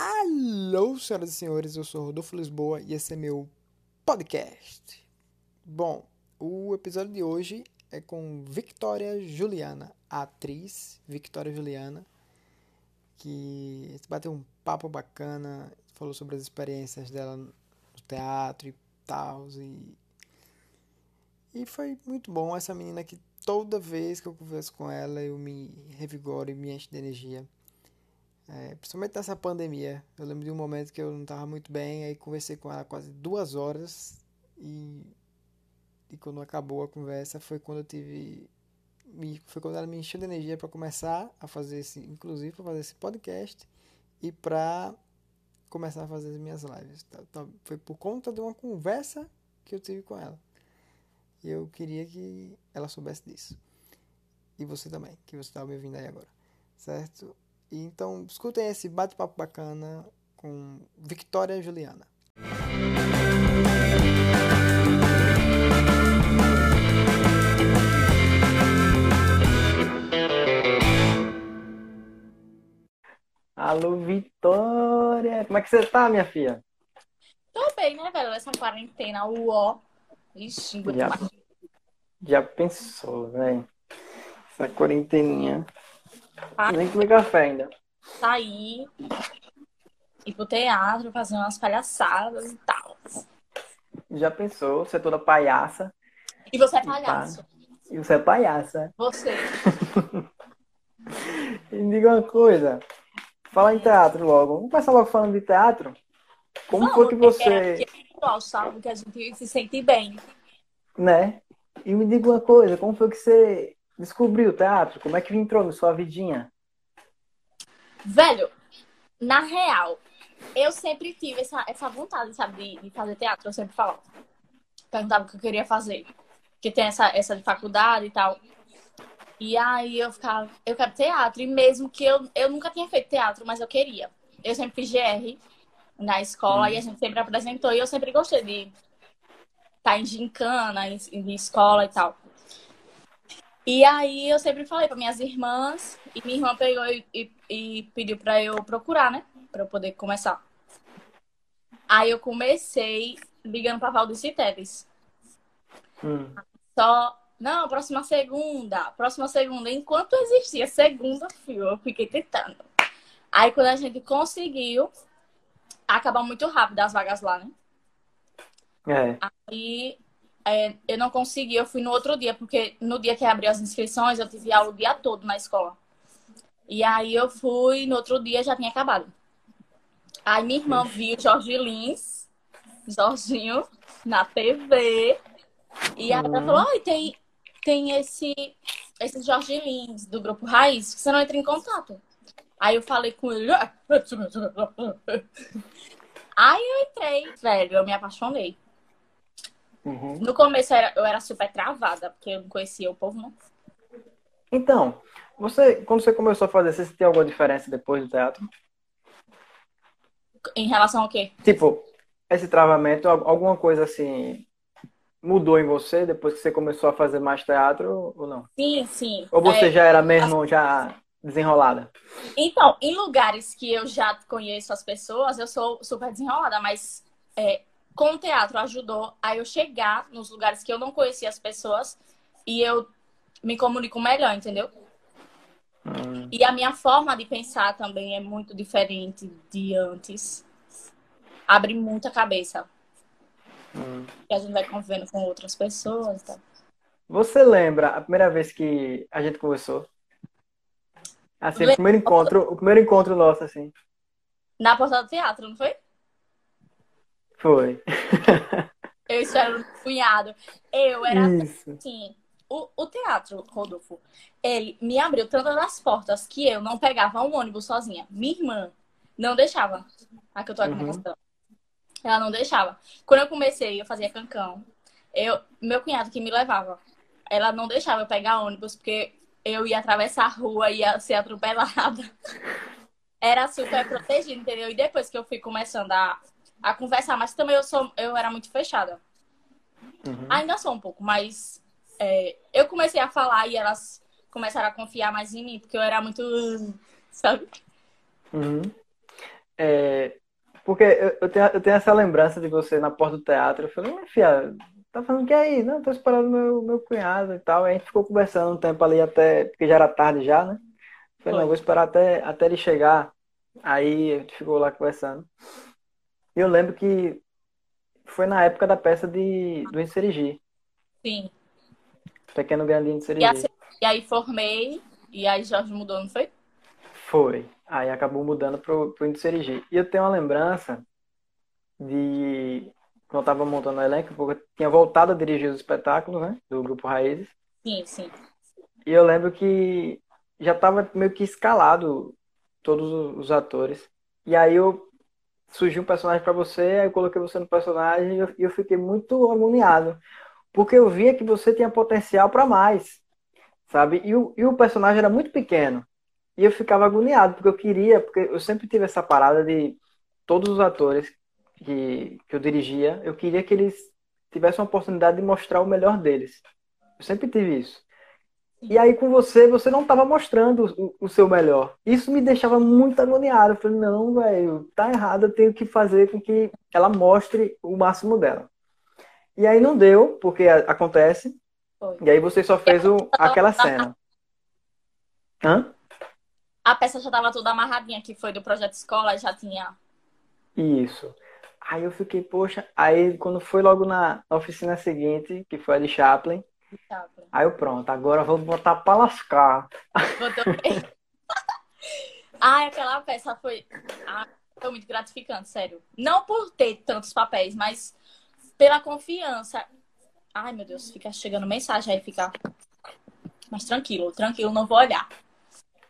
Alô, senhoras e senhores, eu sou Rodolfo Lisboa e esse é meu podcast. Bom, o episódio de hoje é com Victoria Juliana, a atriz Victoria Juliana, que bateu um papo bacana, falou sobre as experiências dela no teatro e tal, e, e foi muito bom. Essa menina que toda vez que eu converso com ela eu me revigoro e me encho de energia. É, principalmente nessa pandemia. Eu lembro de um momento que eu não estava muito bem, aí conversei com ela quase duas horas e, e quando acabou a conversa foi quando eu tive. Me, foi quando ela me encheu de energia para começar a fazer esse, inclusive para fazer esse podcast e para começar a fazer as minhas lives. Tá, tá, foi por conta de uma conversa que eu tive com ela. E eu queria que ela soubesse disso. E você também, que você está me ouvindo aí agora. Certo? Então, escutem esse bate-papo bacana com Victoria Juliana. Alô, Vitória! Como é que você tá, minha filha? Tô bem, né, velho? Essa quarentena, uó. Ixi, já, já pensou, velho? Essa quarenteninha. Ah, Nem tomei café ainda. Sair, ir pro teatro, fazer umas palhaçadas e tal. Já pensou? Você é toda palhaça. E você é palhaço. E você é palhaça. Você. me diga uma coisa. Fala em teatro logo. Vamos começar logo falando de teatro? Como foi que você. É, é sabe? Que a gente se sente bem. Né? E me diga uma coisa, como foi que você descobriu o teatro? Como é que entrou na sua vidinha? Velho, na real, eu sempre tive essa, essa vontade, sabe, de, de fazer teatro. Eu sempre falava. Perguntava o que eu queria fazer. Porque tem essa, essa de faculdade e tal. E aí eu ficava, eu quero teatro. E mesmo que eu, eu nunca tinha feito teatro, mas eu queria. Eu sempre fiz GR na escola hum. e a gente sempre apresentou. E eu sempre gostei de estar tá em gincana, em, em escola e tal. E aí eu sempre falei para minhas irmãs, e minha irmã pegou e, e, e pediu para eu procurar, né? Para eu poder começar. Aí eu comecei ligando para Valdir Teles. Hum. Só, não, próxima segunda, próxima segunda. Enquanto existia segunda, filho, eu fiquei tentando. Aí quando a gente conseguiu, acabou muito rápido as vagas lá, né? É. Aí é, eu não consegui, eu fui no outro dia, porque no dia que abriu as inscrições, eu tive aula o dia todo na escola. E aí eu fui, no outro dia já tinha acabado. Aí minha irmã viu Jorge Lins, Jorginho, na TV. E aí ela falou, oi, tem, tem esse, esse Jorge Lins, do Grupo Raiz, você não entra em contato. Aí eu falei com ele. Ah, aí eu entrei, velho, eu me apaixonei. Uhum. No começo eu era, eu era super travada, porque eu não conhecia o povo, não. Então, você, quando você começou a fazer, você sentiu alguma diferença depois do teatro? Em relação ao quê? Tipo, esse travamento, alguma coisa assim mudou em você depois que você começou a fazer mais teatro ou não? Sim, sim. Ou você é, já era mesmo já desenrolada? Então, em lugares que eu já conheço as pessoas, eu sou super desenrolada, mas é, com o teatro ajudou a eu chegar nos lugares que eu não conhecia as pessoas e eu me comunico melhor, entendeu? Hum. E a minha forma de pensar também é muito diferente de antes. Abre muita cabeça. Hum. E a gente vai convivendo com outras pessoas. Tá? Você lembra a primeira vez que a gente conversou? Assim, o primeiro encontro, o primeiro encontro nosso, assim. Na porta do teatro, não foi? Foi. eu espero um cunhado. Eu era Isso. assim. O, o teatro, Rodolfo, ele me abriu tantas as portas que eu não pegava um ônibus sozinha. Minha irmã não deixava. A que eu tô aqui uhum. na Ela não deixava. Quando eu comecei, eu fazia cancão. Eu, meu cunhado que me levava. Ela não deixava eu pegar ônibus, porque eu ia atravessar a rua, ia ser atropelada. Era super protegido, entendeu? E depois que eu fui começando a a conversar, mas também eu sou eu era muito fechada. Uhum. Ainda sou um pouco, mas é, eu comecei a falar e elas começaram a confiar mais em mim, porque eu era muito, sabe? Uhum. É, porque eu, eu, tenho, eu tenho essa lembrança de você na porta do teatro. Eu falei, minha filha, tá fazendo o que aí? Não, tô esperando meu, meu cunhado e tal. Aí a gente ficou conversando um tempo ali até, porque já era tarde já, né? Eu falei, não, vou esperar até, até ele chegar. Aí a gente ficou lá conversando. Eu lembro que foi na época da peça de, do Inserigi. Sim. Pequeno Grandinho de E, assim, e aí formei, e aí Jorge mudou, não foi? Foi. Aí acabou mudando pro, pro Inserigi. E eu tenho uma lembrança de quando eu tava montando o elenco, porque eu tinha voltado a dirigir os espetáculos, né? Do Grupo Raízes. Sim, sim. E eu lembro que já tava meio que escalado todos os- os atores. E aí eu surgiu um personagem pra você, aí eu coloquei você no personagem e eu, fiquei muito agoniado. Porque eu via que você tinha potencial pra mais, sabe? E o, e o personagem era muito pequeno. E eu ficava agoniado, porque eu queria, porque eu sempre tive essa parada de todos os atores que, que eu dirigia, eu queria que eles tivessem uma oportunidade de mostrar o melhor deles. Eu sempre tive isso. E aí com você, você não estava mostrando o, seu melhor. Isso me deixava muito agoniado. Eu falei, não, velho, tá errado, eu tenho que fazer com que ela mostre o máximo dela. E aí não deu, porque acontece. Foi. E aí você só fez o, aquela cena. Hã? A peça já tava toda amarradinha, que foi do Projeto Escola, já tinha. Isso. Aí eu fiquei, poxa. Aí quando foi logo na, na oficina seguinte, que foi a de Chaplin, aí eu pronto, agora eu vou botar pra lascar. Botou- Ai, aquela peça foi. ah, foi muito gratificante, sério. Não por ter tantos papéis, mas pela confiança. Ai, meu Deus, fica chegando mensagem aí, fica. Mas tranquilo, tranquilo, não vou olhar.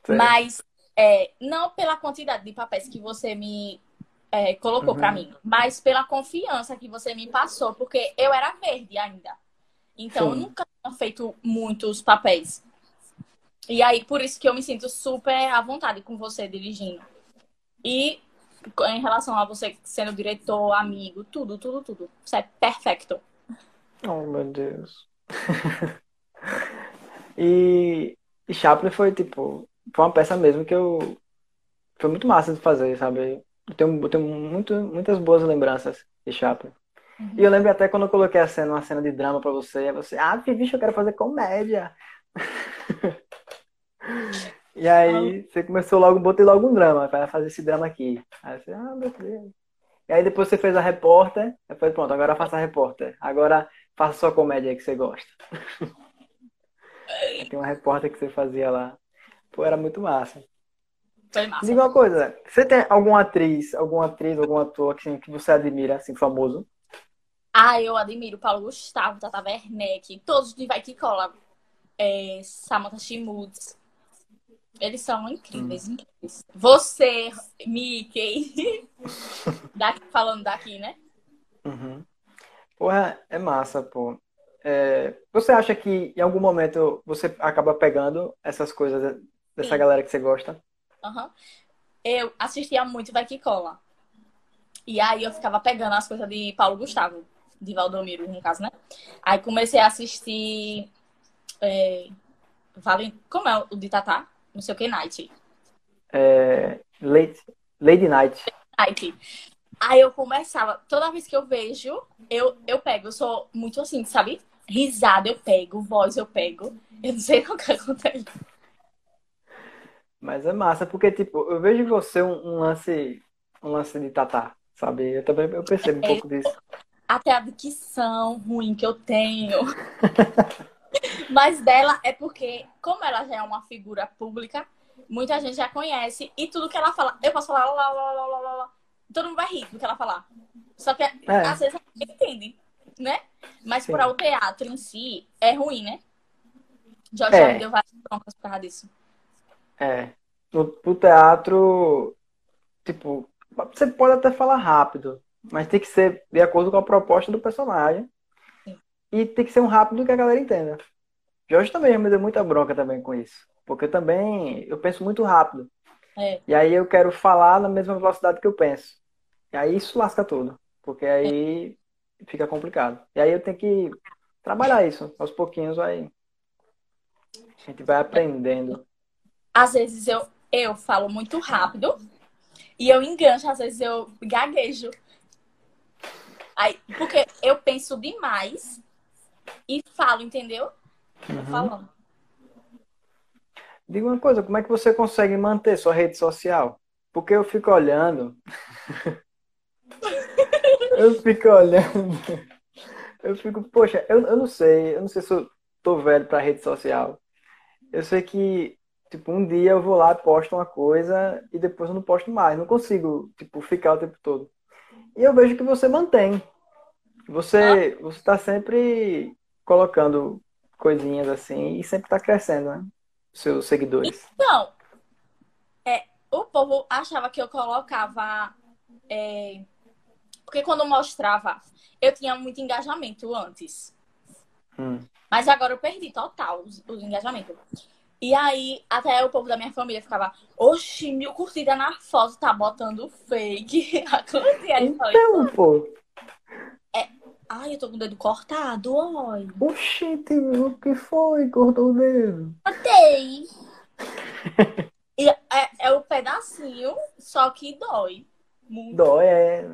Sério. Mas é, não pela quantidade de papéis que você me é, colocou Uhum. pra mim, mas pela confiança que você me passou, porque eu era verde ainda. Então, eu Sim. nunca tinha feito muitos papéis. E aí, por isso que eu me sinto super à vontade com você dirigindo. E em relação a você sendo diretor, amigo, tudo, tudo, tudo. Você é perfeito. Oh, meu Deus. E, e Chaplin foi, tipo, foi uma peça mesmo que eu. Foi muito massa de fazer, sabe? Eu tenho, eu tenho muito, muitas boas lembranças de Chaplin. E eu lembro até quando eu coloquei a cena, uma cena de drama pra você, aí você, ah, bicho, eu quero fazer comédia. E aí você começou logo, botei logo um drama, para fazer esse drama aqui. Aí você, ah, meu Deus. E aí depois você fez a repórter, aí foi pronto, agora faça a repórter. Agora faça sua comédia aí que você gosta. Tem uma repórter que você fazia lá. Pô, era muito massa. Foi massa. Diga uma coisa, você tem alguma atriz, alguma atriz, algum ator assim, que você admira, assim, famoso? Ah, eu admiro Paulo Gustavo, Tata Werneck, todos de Vai Que Cola. É, Samantha Schmutz. Eles são incríveis, incríveis. Você, Mickey. daqui, falando daqui, né? Uhum. Porra, é massa, pô. É, você acha que em algum momento você acaba pegando essas coisas dessa Sim. galera que você gosta? Aham. Eu assistia muito Vai Que Cola. E aí eu ficava pegando as coisas de Paulo Gustavo, de Valdomiro, no caso, né? Aí comecei a assistir. É, Vale, como é o de Tatá? Não sei o que, Night. É, Lady, Lady Night. Night. Aí eu começava, toda vez que eu vejo, eu, eu pego. Eu sou muito assim, sabe? Risada eu pego, voz eu pego. Eu não sei o que acontece. Mas é massa, porque, tipo, eu vejo em você um, um lance, um lance de tatá, sabe? Eu também eu percebo um É. pouco disso. Até a dicção ruim que eu tenho. Mas dela é porque, como ela já é uma figura pública, muita gente já conhece e tudo que ela fala, eu posso falar lá, lá, lá, lá, lá. Todo mundo vai rir do que ela falar. Só que às vezes a gente entende, né? Mas Sim. para o teatro em si é ruim, né? Jorge É. já me deu várias broncas por causa disso. É. No, no teatro, tipo, você pode até falar rápido, mas tem que ser de acordo com a proposta do personagem. Sim. E tem que ser um rápido que a galera entenda. Jorge também me deu muita bronca também com isso. Porque eu também, eu penso muito rápido. É. E aí eu quero falar na mesma velocidade que eu penso. E aí isso lasca tudo. Porque aí fica complicado. E aí eu tenho que trabalhar isso. Aos pouquinhos vai. A gente vai aprendendo. Às vezes eu, eu falo muito rápido E eu engancho, às vezes eu gaguejo. Aí, porque eu penso demais e falo, entendeu? Uhum. Falando. Diga uma coisa, como é que você consegue manter sua rede social? Porque eu fico olhando. eu fico olhando. Eu fico, poxa, eu, eu não sei, eu não sei se eu tô velho pra rede social. Eu sei que, tipo, um dia eu vou lá, posto uma coisa e depois eu não posto mais. Não consigo, tipo, ficar o tempo todo. E eu vejo que você mantém. Você, ah. você tá sempre colocando coisinhas assim e sempre tá crescendo, né? Seus seguidores. Então, é, o povo achava que eu colocava. É, porque quando eu mostrava, eu tinha muito engajamento antes. Hum. Mas agora eu perdi total os engajamentos. E aí, até o povo da minha família ficava, oxi, mil curtidas na foto, tá botando fake. Aí então, pô. É... Ai, eu tô com o dedo cortado, oi. Oxi, o que foi? Cortou o dedo. Cortei. e é, é o pedacinho, só que dói. Muito. Dói, é.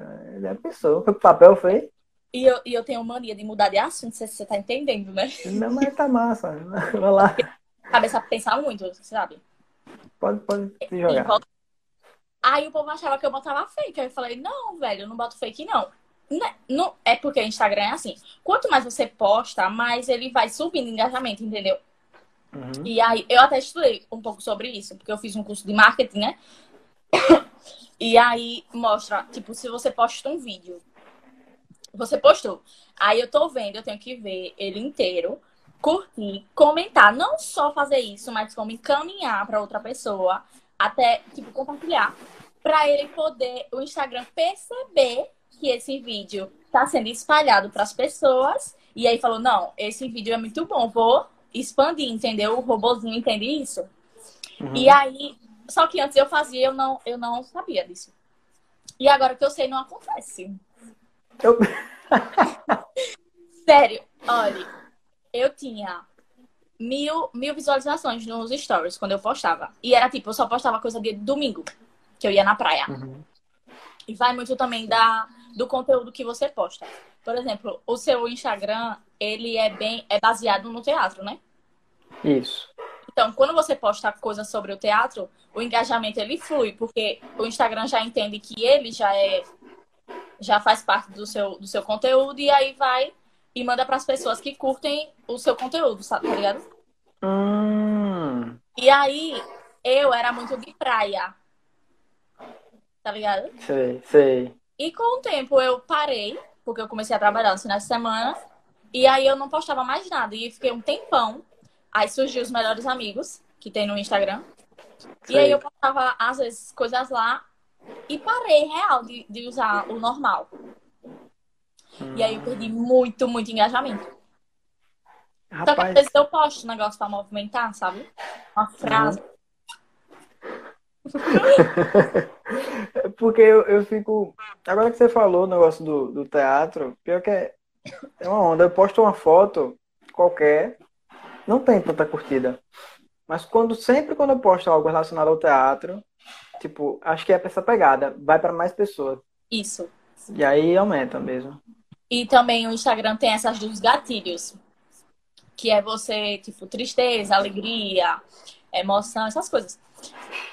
É a pessoa. Foi papel, foi? E eu, e eu tenho mania de mudar de assunto, se você tá entendendo, né? Não, mas tá massa. Vai lá. Cabeça pensar muito, sabe? Pode, pode se jogar. Aí o povo achava que eu botava fake. Aí eu falei, não, velho, eu não boto fake, não. Não, é, não é porque o Instagram é assim. Quanto mais você posta, mais ele vai subindo engajamento, entendeu? Uhum. E aí, eu até estudei um pouco sobre isso, porque eu fiz um curso de marketing, né? E aí mostra, tipo, se você posta um vídeo você postou. Aí eu tô vendo, eu tenho que ver ele inteiro, curtir, comentar. Não só fazer isso, mas como encaminhar para outra pessoa, até, tipo, compartilhar. Para ele poder, o Instagram perceber que esse vídeo tá sendo espalhado para as pessoas. E aí falou: não, esse vídeo é muito bom, vou expandir, entendeu? O robozinho entende isso. Uhum. E aí, só que antes eu fazia, eu não, eu não sabia disso. E agora que eu sei, não acontece. Eu... Sério, olha, eu tinha mil, mil visualizações nos stories quando eu postava. E era tipo, eu só postava coisa de domingo, que eu ia na praia. Uhum. E vai muito também da, do conteúdo que você posta. Por exemplo, o seu Instagram, ele é bem é baseado no teatro, né? Isso. Então, quando você posta coisa sobre o teatro, o engajamento ele flui, porque o Instagram já entende que ele já é já faz parte do seu, do seu conteúdo e aí vai e manda para as pessoas que curtem o seu conteúdo, sabe, tá ligado? Hum. E aí eu era muito de praia. Tá ligado? Sei, sei. E com o tempo eu parei, porque eu comecei a trabalhar no final de semana, e aí eu não postava mais nada. E fiquei um tempão. Aí surgiu os melhores amigos que tem no Instagram. Sei. E aí eu postava, às vezes, coisas lá e parei real de, de usar o normal. Hum. E aí eu perdi muito, muito engajamento. Rapaz. Só que às vezes eu posto um negócio pra movimentar, sabe? Uma frase. Uhum. Porque eu, eu fico. Agora que você falou o negócio do, do teatro, pior que é, é uma onda. Eu posto uma foto qualquer, não tem tanta curtida. Mas quando sempre quando eu posto algo relacionado ao teatro, Tipo, acho que é essa pegada. Vai para mais pessoas. Isso. E aí aumenta mesmo. E também o Instagram tem essas dos gatilhos. Que é você, tipo, tristeza, alegria, emoção, essas coisas.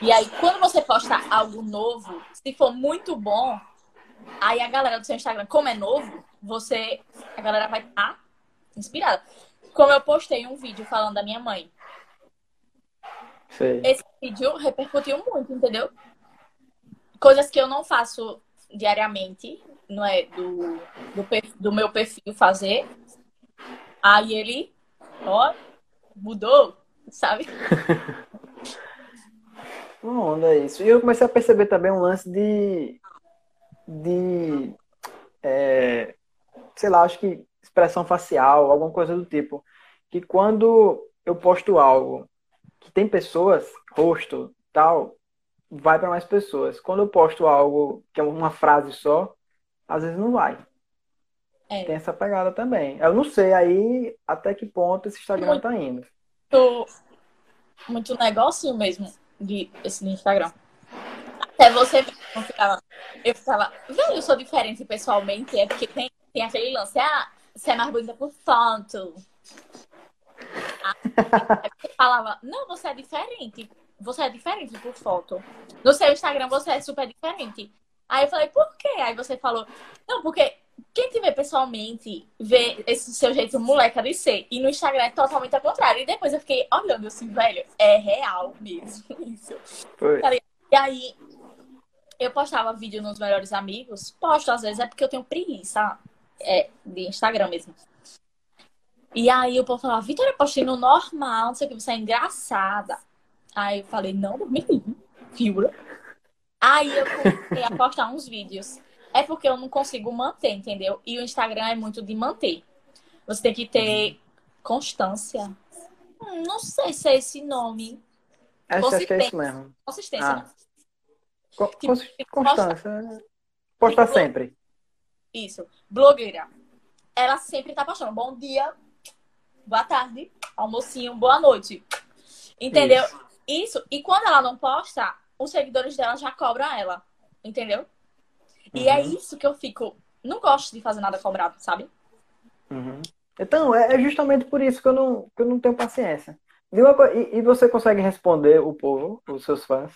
E aí, quando você posta algo novo, se for muito bom, aí a galera do seu Instagram, como é novo, você. A galera vai estar tá inspirada. Como eu postei um vídeo falando da minha mãe. Sei. Esse vídeo repercutiu muito, entendeu? Coisas que eu não faço diariamente, não é do, do, do meu perfil fazer. Aí ele, ó, mudou, sabe? Onda isso. E eu comecei a perceber também um lance de. de. É, sei lá, acho que expressão facial, alguma coisa do tipo. Que quando eu posto algo que tem pessoas, rosto, tal, vai para mais pessoas. Quando eu posto algo que é uma frase só, às vezes não vai. É. Tem essa pegada também. Eu não sei aí até que ponto esse Instagram muito, tá indo. Muito negócio mesmo de esse Instagram. Até você Eu ficava, eu ficava, velho, eu sou diferente pessoalmente, é porque tem, tem aquele lance, ah, você é mais bonita por foto. Aí falava, não, você é diferente. Você é diferente por foto. No seu Instagram você é super diferente. Aí eu falei, por quê? Aí você falou, não, porque quem te vê pessoalmente vê esse seu jeito moleca de ser. E no Instagram é totalmente ao contrário. E depois eu fiquei olhando assim, velho, é real mesmo isso. Foi. E aí, eu postava vídeo nos melhores amigos. Posto, às vezes, é porque eu tenho preguiça é, de Instagram mesmo. E aí o povo falava, Vitória, postei no normal, não sei o que, você é engraçada. Aí eu falei, não, menino, figura. Aí eu comecei a postar uns vídeos. É porque eu não consigo manter, entendeu? E o Instagram é muito de manter. Você tem que ter constância. Hum, não sei se é esse nome. Acho, acho que é isso mesmo. Consistência, Ah. né? Co- Tipo, cons- Constância. Postar sempre. Isso. Blogueira. Ela sempre tá postando. Bom dia, boa tarde, almocinho, boa noite. Entendeu? Isso. E quando ela não posta, os seguidores dela já cobram ela. Entendeu? E é Uhum. isso que eu fico. Não gosto de fazer nada cobrado, sabe? Uhum. Então, é é justamente por isso que eu não, que eu não tenho paciência. E, e- e você consegue responder o povo, os seus fãs?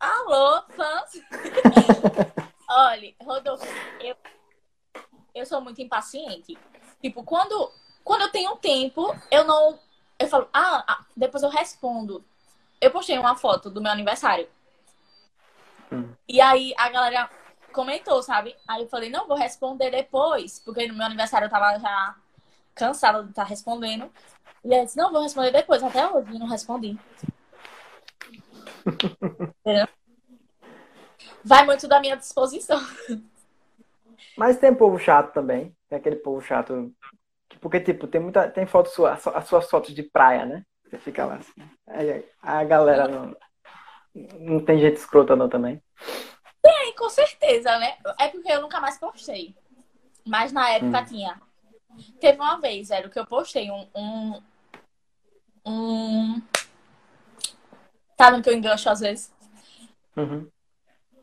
Alô, fãs? Olha, Rodolfo, eu, eu sou muito impaciente. Tipo, quando, quando eu tenho tempo, eu não. Eu falo, ah, ah, depois eu respondo. Eu postei uma foto do meu aniversário. Hum. E aí a galera comentou, sabe? Aí eu falei, não, vou responder depois, porque no meu aniversário eu tava já cansada de estar respondendo. E aí eu disse, não, vou responder depois. Até hoje eu não respondi. Entendeu? Vai muito da minha disposição. Mas tem povo chato também. Tem aquele povo chato. que- Porque, tipo, tem muita. Tem foto sua, as suas fotos de praia, né? Você fica lá assim. Aí, a galera não. Não tem gente escrota, não, também. Tem, com certeza, né? É porque eu nunca mais postei. Mas na época Hum. tinha. Teve uma vez, era que eu postei um. um, um... Sabe que eu engancho às vezes? Uhum.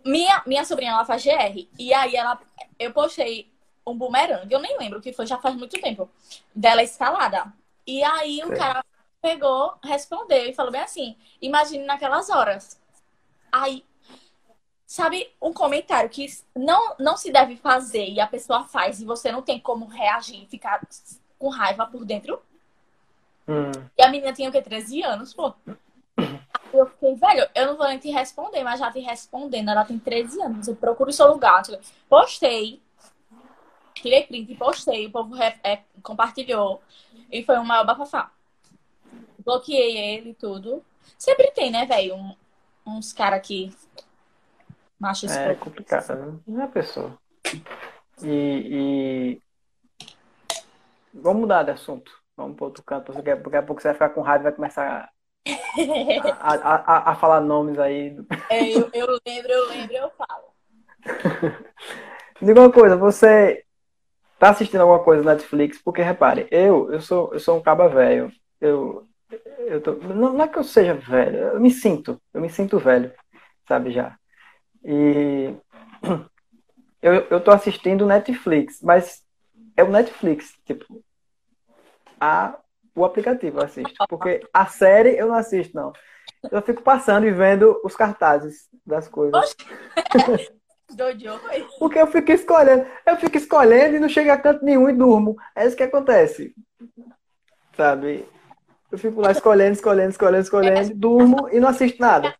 Minha, minha sobrinha, ela faz GR. E aí ela, eu postei um bumerangue. Eu nem lembro o que foi, já faz muito tempo. Dela escalada. E aí o cara pegou, respondeu e falou bem assim: imagine naquelas horas. Aí, sabe, um comentário que não, não se deve fazer e a pessoa faz e você não tem como reagir e ficar com raiva por dentro. Hum. E a menina tinha o quê? 13 anos, pô. Eu fiquei, velho, eu não vou nem te responder, mas já te respondendo. Ela tem 13 anos, eu procuro o seu lugar. Postei, tirei print e postei, o povo é, compartilhou. E foi um maior bafafá. Bloqueei ele e tudo. Sempre tem, né, velho? um- uns caras que. Macho É complicado, né? Não é a pessoa. E, e- Vamos mudar de assunto. Vamos para outro canto. Porque daqui a pouco você vai ficar com raiva e vai começar a, a, a, a falar nomes aí. É, eu, eu lembro, eu lembro, eu falo. Diga uma coisa, você tá assistindo alguma coisa na Netflix? Porque repare, eu, eu sou, eu sou um caba velho. Eu, eu tô, não, não é que eu seja velho, eu me sinto, eu me sinto velho, sabe já. E eu, eu tô assistindo Netflix, mas é o Netflix, tipo, a, o aplicativo eu assisto. Porque a série eu não assisto, não. Eu fico passando e vendo os cartazes das coisas. Porque eu fico escolhendo. Eu fico escolhendo e não chego a canto nenhum e durmo. É isso que acontece. Sabe? Eu fico lá escolhendo, escolhendo, escolhendo, escolhendo, durmo e não assisto nada.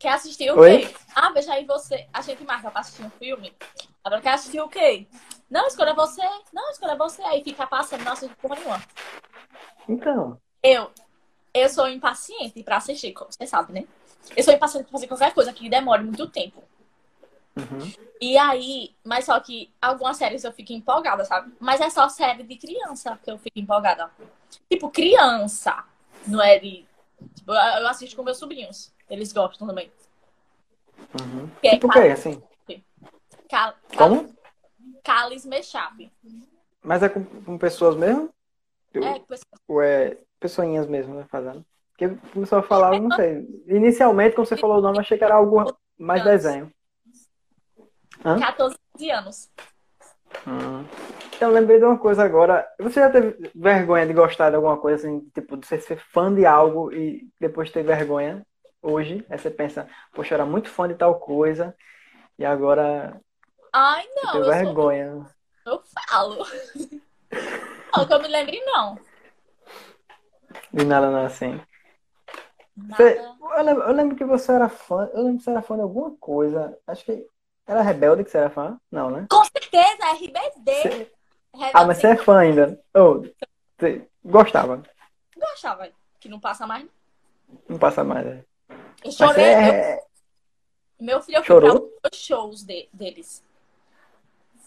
Quer assistir o Oi? quê? Ah, veja aí você. A gente marca pra assistir um filme. Agora quer assistir o quê? Não, escolha você. Não, escolha você. Aí fica passando, não assiste porra nenhuma. Então. Eu, eu sou impaciente pra assistir, como você sabe, né? Eu sou impaciente pra fazer qualquer coisa que demore muito tempo. Uhum. E aí, mas só que algumas séries eu fico empolgada, sabe? Mas é só série de criança que eu fico empolgada. Tipo, criança. Não é de. Tipo, eu assisto com meus sobrinhos. Eles gostam também. Uhum. Que é Tipo o quê, assim? Cal... Como? Calis Mechap. Mas é com, com pessoas mesmo? É, pessoas Ou é pessoinhas mesmo, né, fazendo? Porque começou a falar, não sei. Inicialmente, quando você falou o nome, achei que era algo mais desenho. Hã? 14 anos. Hum. Eu lembrei de uma coisa agora. Você já teve vergonha de gostar de alguma coisa, assim, tipo, de você ser fã de algo e depois ter vergonha hoje? Aí você pensa, poxa, eu era muito fã de tal coisa e agora. Ai, não. Eu vergonha. Sou... Eu falo. não, que eu me lembre, não. De nada, não, assim. Você, eu, lembro, eu, lembro, que você era fã. Eu lembro que você era fã de alguma coisa. Acho que era Rebelde que você era fã? Não, né? Com certeza, é RBD. Você... Ah, mas você é fã ainda. Oh, você gostava? Gostava. Que não passa mais. Não passa mais, é. Eu chorei. É... Eu... Meu filho, eu Chorou? os shows de, deles.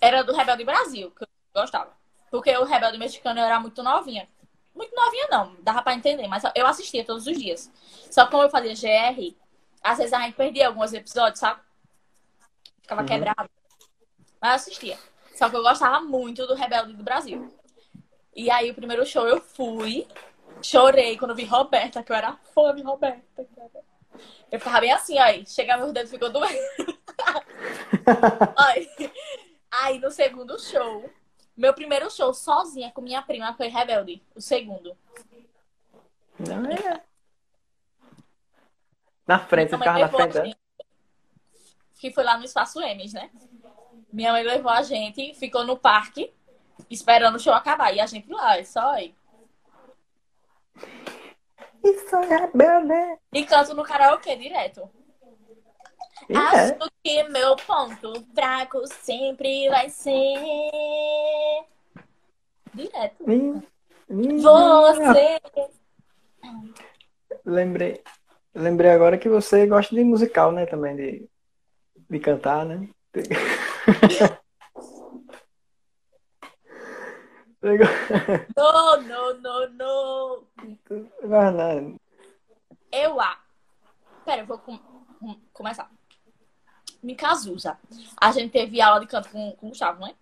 Era do Rebelde Brasil, que eu gostava. Porque o Rebelde Mexicano eu era muito novinha. Muito novinha, não. Dava pra entender, mas eu assistia todos os dias. Só que como eu fazia GR, às vezes a gente perdia alguns episódios, sabe? Ficava uhum. quebrado. Mas eu assistia. Só que eu gostava muito do Rebelde do Brasil. E aí, o primeiro show eu fui, chorei quando vi Roberta, que eu era fã de Roberta. Eu ficava bem assim, aí, chega meus dedos ficou doendo. aí, aí, no segundo show, meu primeiro show sozinha com minha prima foi Rebelde, o segundo. Não é. Na frente, você ficava na frente, né? Que foi lá no Espaço Emes, né? Minha mãe levou a gente, ficou no parque, esperando o show acabar. E a gente lá, é só aí. Isso é rebelde. E canto no karaokê direto. E Acho é. que meu ponto fraco sempre vai ser. Direto. Minha, minha. Você. Lembrei, lembrei agora que você gosta de musical, né? Também de, de cantar, né? Não, não, não, não. Verdade. Eu a. Pera, eu vou com... com- começar. Em Cazuza, a gente teve aula de canto com, com o Gustavo, né?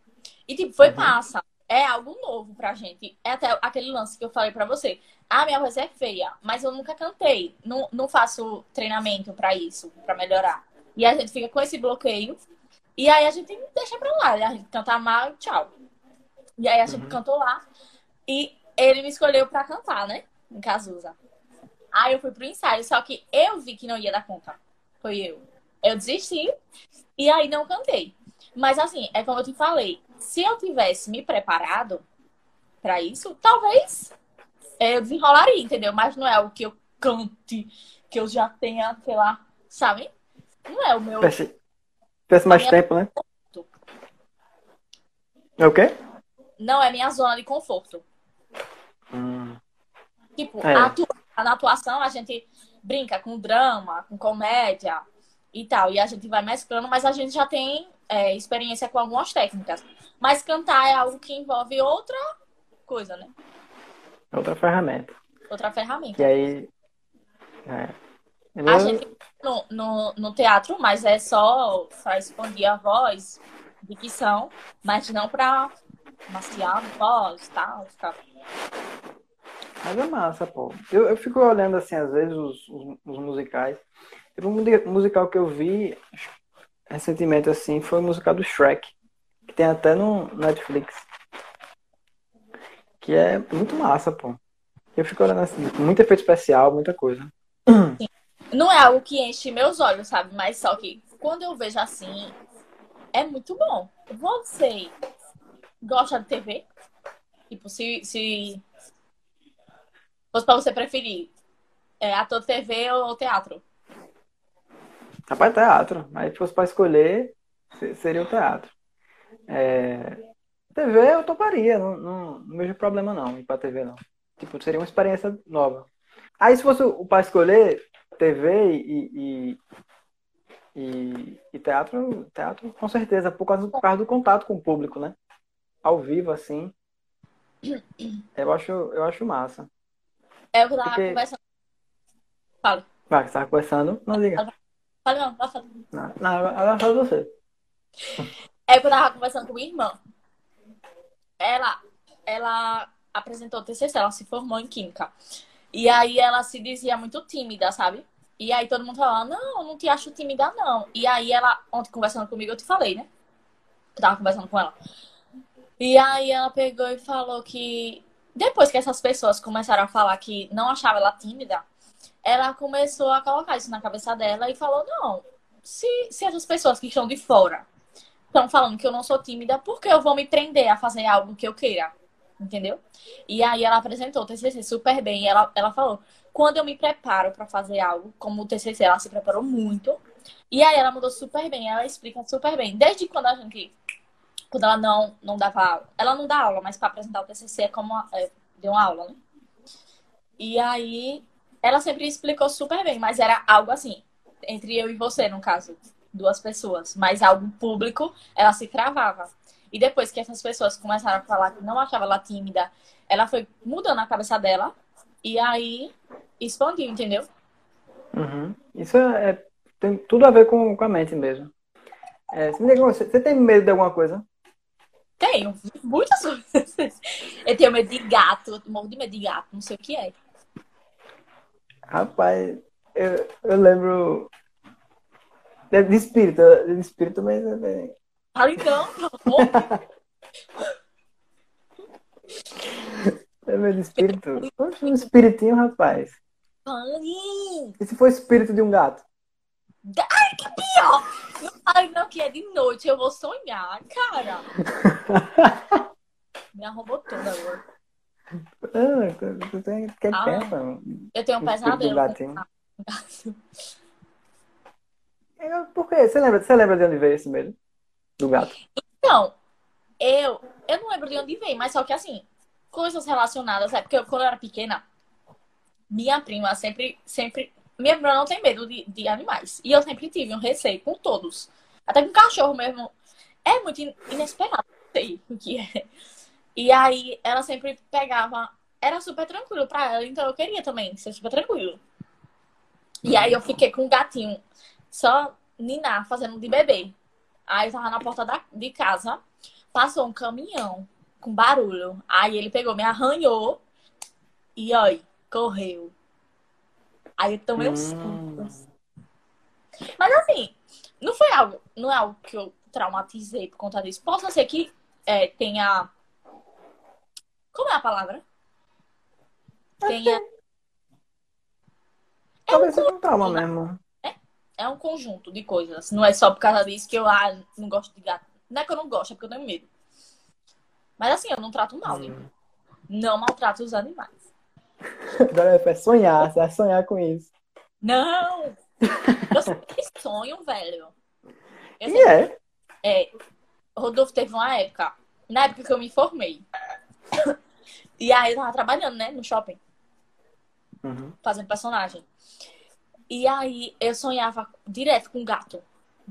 E, tipo, foi Uhum. massa. É algo novo pra gente. É até aquele lance que eu falei pra você. Ah, minha voz é feia, mas eu nunca cantei. Não, não faço treinamento pra isso, pra melhorar. E a gente fica com esse bloqueio. E aí a gente deixa pra lá. A gente canta mal, tchau. E aí a gente Uhum. cantou lá. E ele me escolheu pra cantar, né? Em Cazuza. Aí eu fui pro ensaio, só que eu vi que não ia dar conta. Foi eu. Eu desisti e aí não cantei. Mas assim, é como eu te falei, se eu tivesse me preparado pra isso, talvez eu desenrolaria, entendeu? Mas não é o que eu cante, que eu já tenha, sei lá, sabe? Não é o meu. Tivesse mais Minha- tempo, né? É o quê? Não é minha zona de conforto. Hum. Tipo, É. atua- na atuação a gente brinca com drama, com comédia e tal. E a gente vai mesclando, mas a gente já tem é, experiência com algumas técnicas. Mas cantar é algo que envolve outra coisa, né? Outra ferramenta. Outra ferramenta. Que aí. É. A gente no, no, no teatro, mas é só para expandir a voz, dicção, mas não para maciar a voz tal, tal. Mas é massa, pô. Eu, eu fico olhando assim, às vezes, os, os, os musicais. Teve um mu- musical que eu vi recentemente, assim, foi o musical do Shrek. Que tem até no Netflix. Que é muito massa, pô. Eu fico olhando assim, muito efeito especial, muita coisa. Não é algo que enche meus olhos, sabe? Mas só que quando eu vejo assim, é muito bom. Você gosta de TV? Tipo, se, se fosse pra você preferir é, ator de TV ou teatro? Rapaz, teatro. Mas se fosse pra escolher, se- seria o teatro. É, TV eu toparia, não, não, não vejo problema não ir pra TV não. Tipo, seria uma experiência nova. Aí se fosse o pra escolher TV e, e, e, e teatro, teatro com certeza, por causa, por causa do contato com o público, né? Ao vivo, assim. Eu acho, eu acho massa. É eu tava Porque- conversando. Fala. Vai, você tava conversando? Não liga. Fala não, fala, fala. Não, não, agora fala você. É que eu tava conversando com minha irmã. Ela, ela apresentou o TCC, ela se formou em Química. E aí ela se dizia muito tímida, sabe? E aí todo mundo falava, não, eu não te acho tímida, não. E aí ela, ontem conversando comigo, eu te falei, né? Eu tava conversando com ela. E aí ela pegou e falou que depois que essas pessoas começaram a falar que não achava ela tímida, ela começou a colocar isso na cabeça dela e falou, não, se, se essas pessoas que estão de fora estão falando que eu não sou tímida, por que eu vou me prender a fazer algo que eu queira? Entendeu? E aí ela apresentou o TCC super bem. Ela, ela falou, quando eu me preparo para fazer algo, como o TCC, ela se preparou muito. E aí ela mudou super bem, ela explica super bem. Desde quando a gente, quando ela não, não dava aula, ela não dá aula, mas para apresentar o TCC é como é, deu uma aula, né? E aí ela sempre explicou super bem, mas era algo assim, entre eu e você, no caso, duas pessoas, mas algo público, ela se travava. E depois que essas pessoas começaram a falar que não achava ela tímida, ela foi mudando a cabeça dela e aí expandiu, entendeu? Uhum. Isso é, é, tem tudo a ver com, com a mente mesmo. É, você, você tem medo de alguma coisa? Tenho, muitas coisas. Eu tenho medo de gato, eu morro de medo de gato, não sei o que é. Rapaz, eu, eu lembro de espírito, de espírito, mas. É Fala então, É meu espírito? Poxa, um espiritinho, rapaz. Fale. E se for espírito de um gato? Ai, que pior! Não fale não que é de noite, eu vou sonhar, cara. Me arrombou toda agora. Ah, tu tem que ah, tempo. Eu tenho um pesadelo. Por quê? Você lembra, você lembra de onde veio esse medo? Do gato? Então, eu, eu não lembro de onde veio, mas só que assim, coisas relacionadas, é porque eu, quando eu era pequena, minha prima sempre, sempre. Minha prima não tem medo de, de animais. E eu sempre tive um receio com todos. Até com cachorro mesmo. É muito inesperado, não sei o que é. E aí ela sempre pegava. Era super tranquilo pra ela, então eu queria também ser super tranquilo. E aí eu fiquei com um gatinho só ninar, fazendo de bebê. Aí eu tava na porta da, de casa, passou um caminhão com barulho. Aí ele pegou, me arranhou e aí, correu. Aí eu tomei um hum. susto. Mas assim, não foi algo, não é algo que eu traumatizei por conta disso. Posso ser que é, tenha. Como é a palavra? Tenha. É Talvez seja um trauma mesmo é um conjunto de coisas. Não é só por causa disso que eu ah, não gosto de gato. Não é que eu não gosto, é porque eu tenho medo. Mas assim, eu não trato mal, hum. Não maltrato os animais. Agora é sonhar, você vai sonhar com isso. Não! Eu sempre sonho, velho. Eu e é? É. Rodolfo teve uma época, na época que eu me formei. e aí eu tava trabalhando, né, no shopping. Uhum. Fazendo personagem. E aí eu sonhava direto com gato.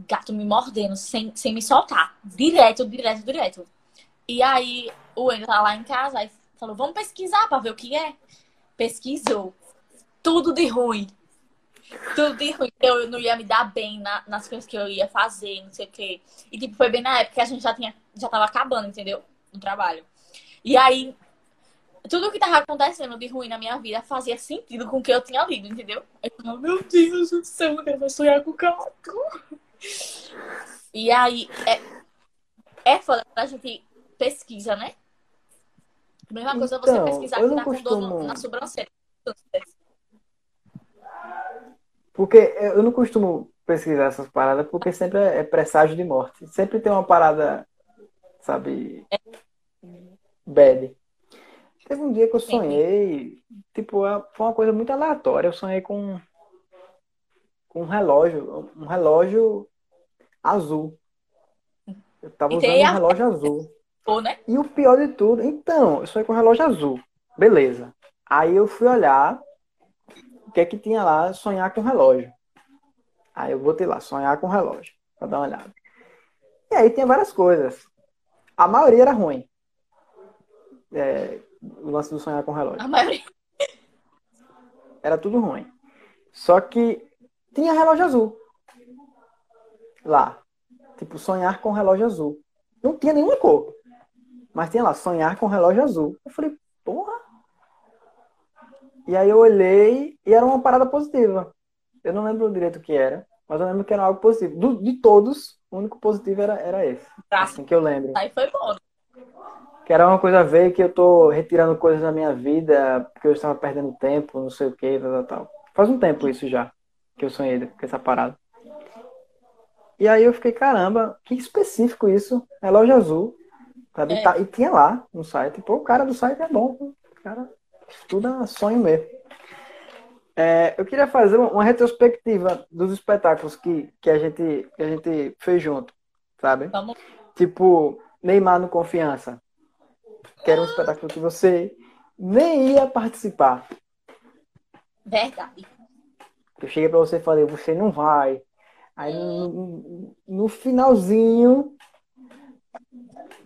Gato me mordendo sem, sem me soltar. Direto, direto, direto. E aí o Wendel tá lá em casa e falou: vamos pesquisar pra ver o que é. Pesquisou. Tudo de ruim. Tudo de ruim. Eu não ia me dar bem na, nas coisas que eu ia fazer, não sei o quê. E tipo, foi bem na época que a gente já tinha, já tava acabando, entendeu? No trabalho. E aí tudo que tava acontecendo de ruim na minha vida fazia sentido com o que eu tinha lido, entendeu? Eu falava, meu Deus do céu, eu vou sonhar com o gato. E aí, é, é foda quando a gente pesquisa, né? Mesma coisa então, você pesquisar que tá costumo... com dor na sobrancelha. Porque eu não costumo pesquisar essas paradas porque sempre é presságio de morte. Sempre tem uma parada, sabe, é. bad. Teve um dia que eu sonhei, tipo, é, foi uma coisa muito aleatória. Eu sonhei com, com um relógio, um relógio azul. Eu tava usando um relógio azul. Pô, né? E o pior de tudo, então, eu sonhei com um relógio azul. Beleza. Aí eu fui olhar o que é que tinha lá, sonhar com relógio. Aí eu botei lá, sonhar com relógio, pra dar uma olhada. E aí tinha várias coisas. A maioria era ruim. É, o lance do sonhar com relógio. A maioria. Era tudo ruim. Só que tinha relógio azul. Lá. Tipo, sonhar com relógio azul. Não tinha nenhuma cor. Mas tinha lá, sonhar com relógio azul. Eu falei, porra. E aí eu olhei e era uma parada positiva. Eu não lembro direito o que era, mas eu lembro que era algo positivo. Do, de todos, o único positivo era, era esse. Assim que eu lembro. Aí foi bom. Que era uma coisa a ver que eu tô retirando coisas da minha vida, porque eu estava perdendo tempo, não sei o que, tal, tal, tal. Faz um tempo isso já, que eu sonhei com essa parada. E aí eu fiquei, caramba, que específico isso. É loja azul. Sabe? É. Tá- e tinha lá no site. Pô, o cara do site é bom. O cara estuda sonho mesmo. É, eu queria fazer uma uma retrospectiva dos espetáculos que, que, a gente, que a gente fez junto, sabe? Vamos. Tipo, Neymar no Confiança. Que era um espetáculo que você nem ia participar. Verdade. Eu cheguei pra você e falei, você não vai. Aí no, no- finalzinho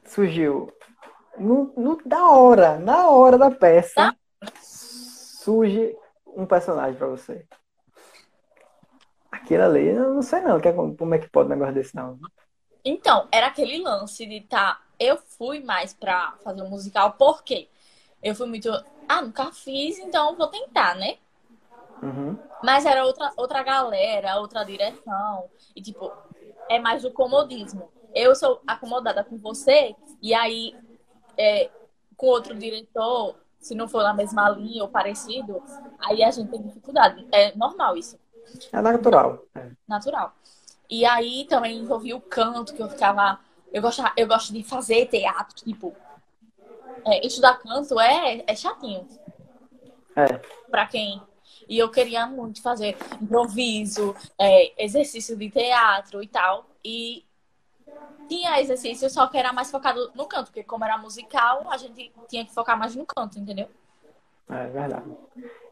surgiu. No, no- da hora, na hora da peça, surge um personagem pra você. Aquilo ali, eu não sei não, é como é que pode um negócio desse não. Então, era aquele lance de tá. Eu fui mais pra fazer um musical, porque eu fui muito. Ah, nunca fiz, então vou tentar, né? Uhum. Mas era outra, outra galera, outra direção. E, tipo, é mais do comodismo. Eu sou acomodada com você, e aí, é, com outro diretor, se não for na mesma linha ou parecido, aí a gente tem dificuldade. É normal isso, É natural. Natural. E aí também envolvia o canto, que eu ficava. Eu gosto, eu gosto de fazer teatro, tipo. é, estudar canto é, é chatinho. É. Pra quem. E eu queria muito fazer improviso, é, exercício de teatro e tal. E tinha exercício, só que era mais focado no canto, porque como era musical, a gente tinha que focar mais no canto, entendeu? É verdade.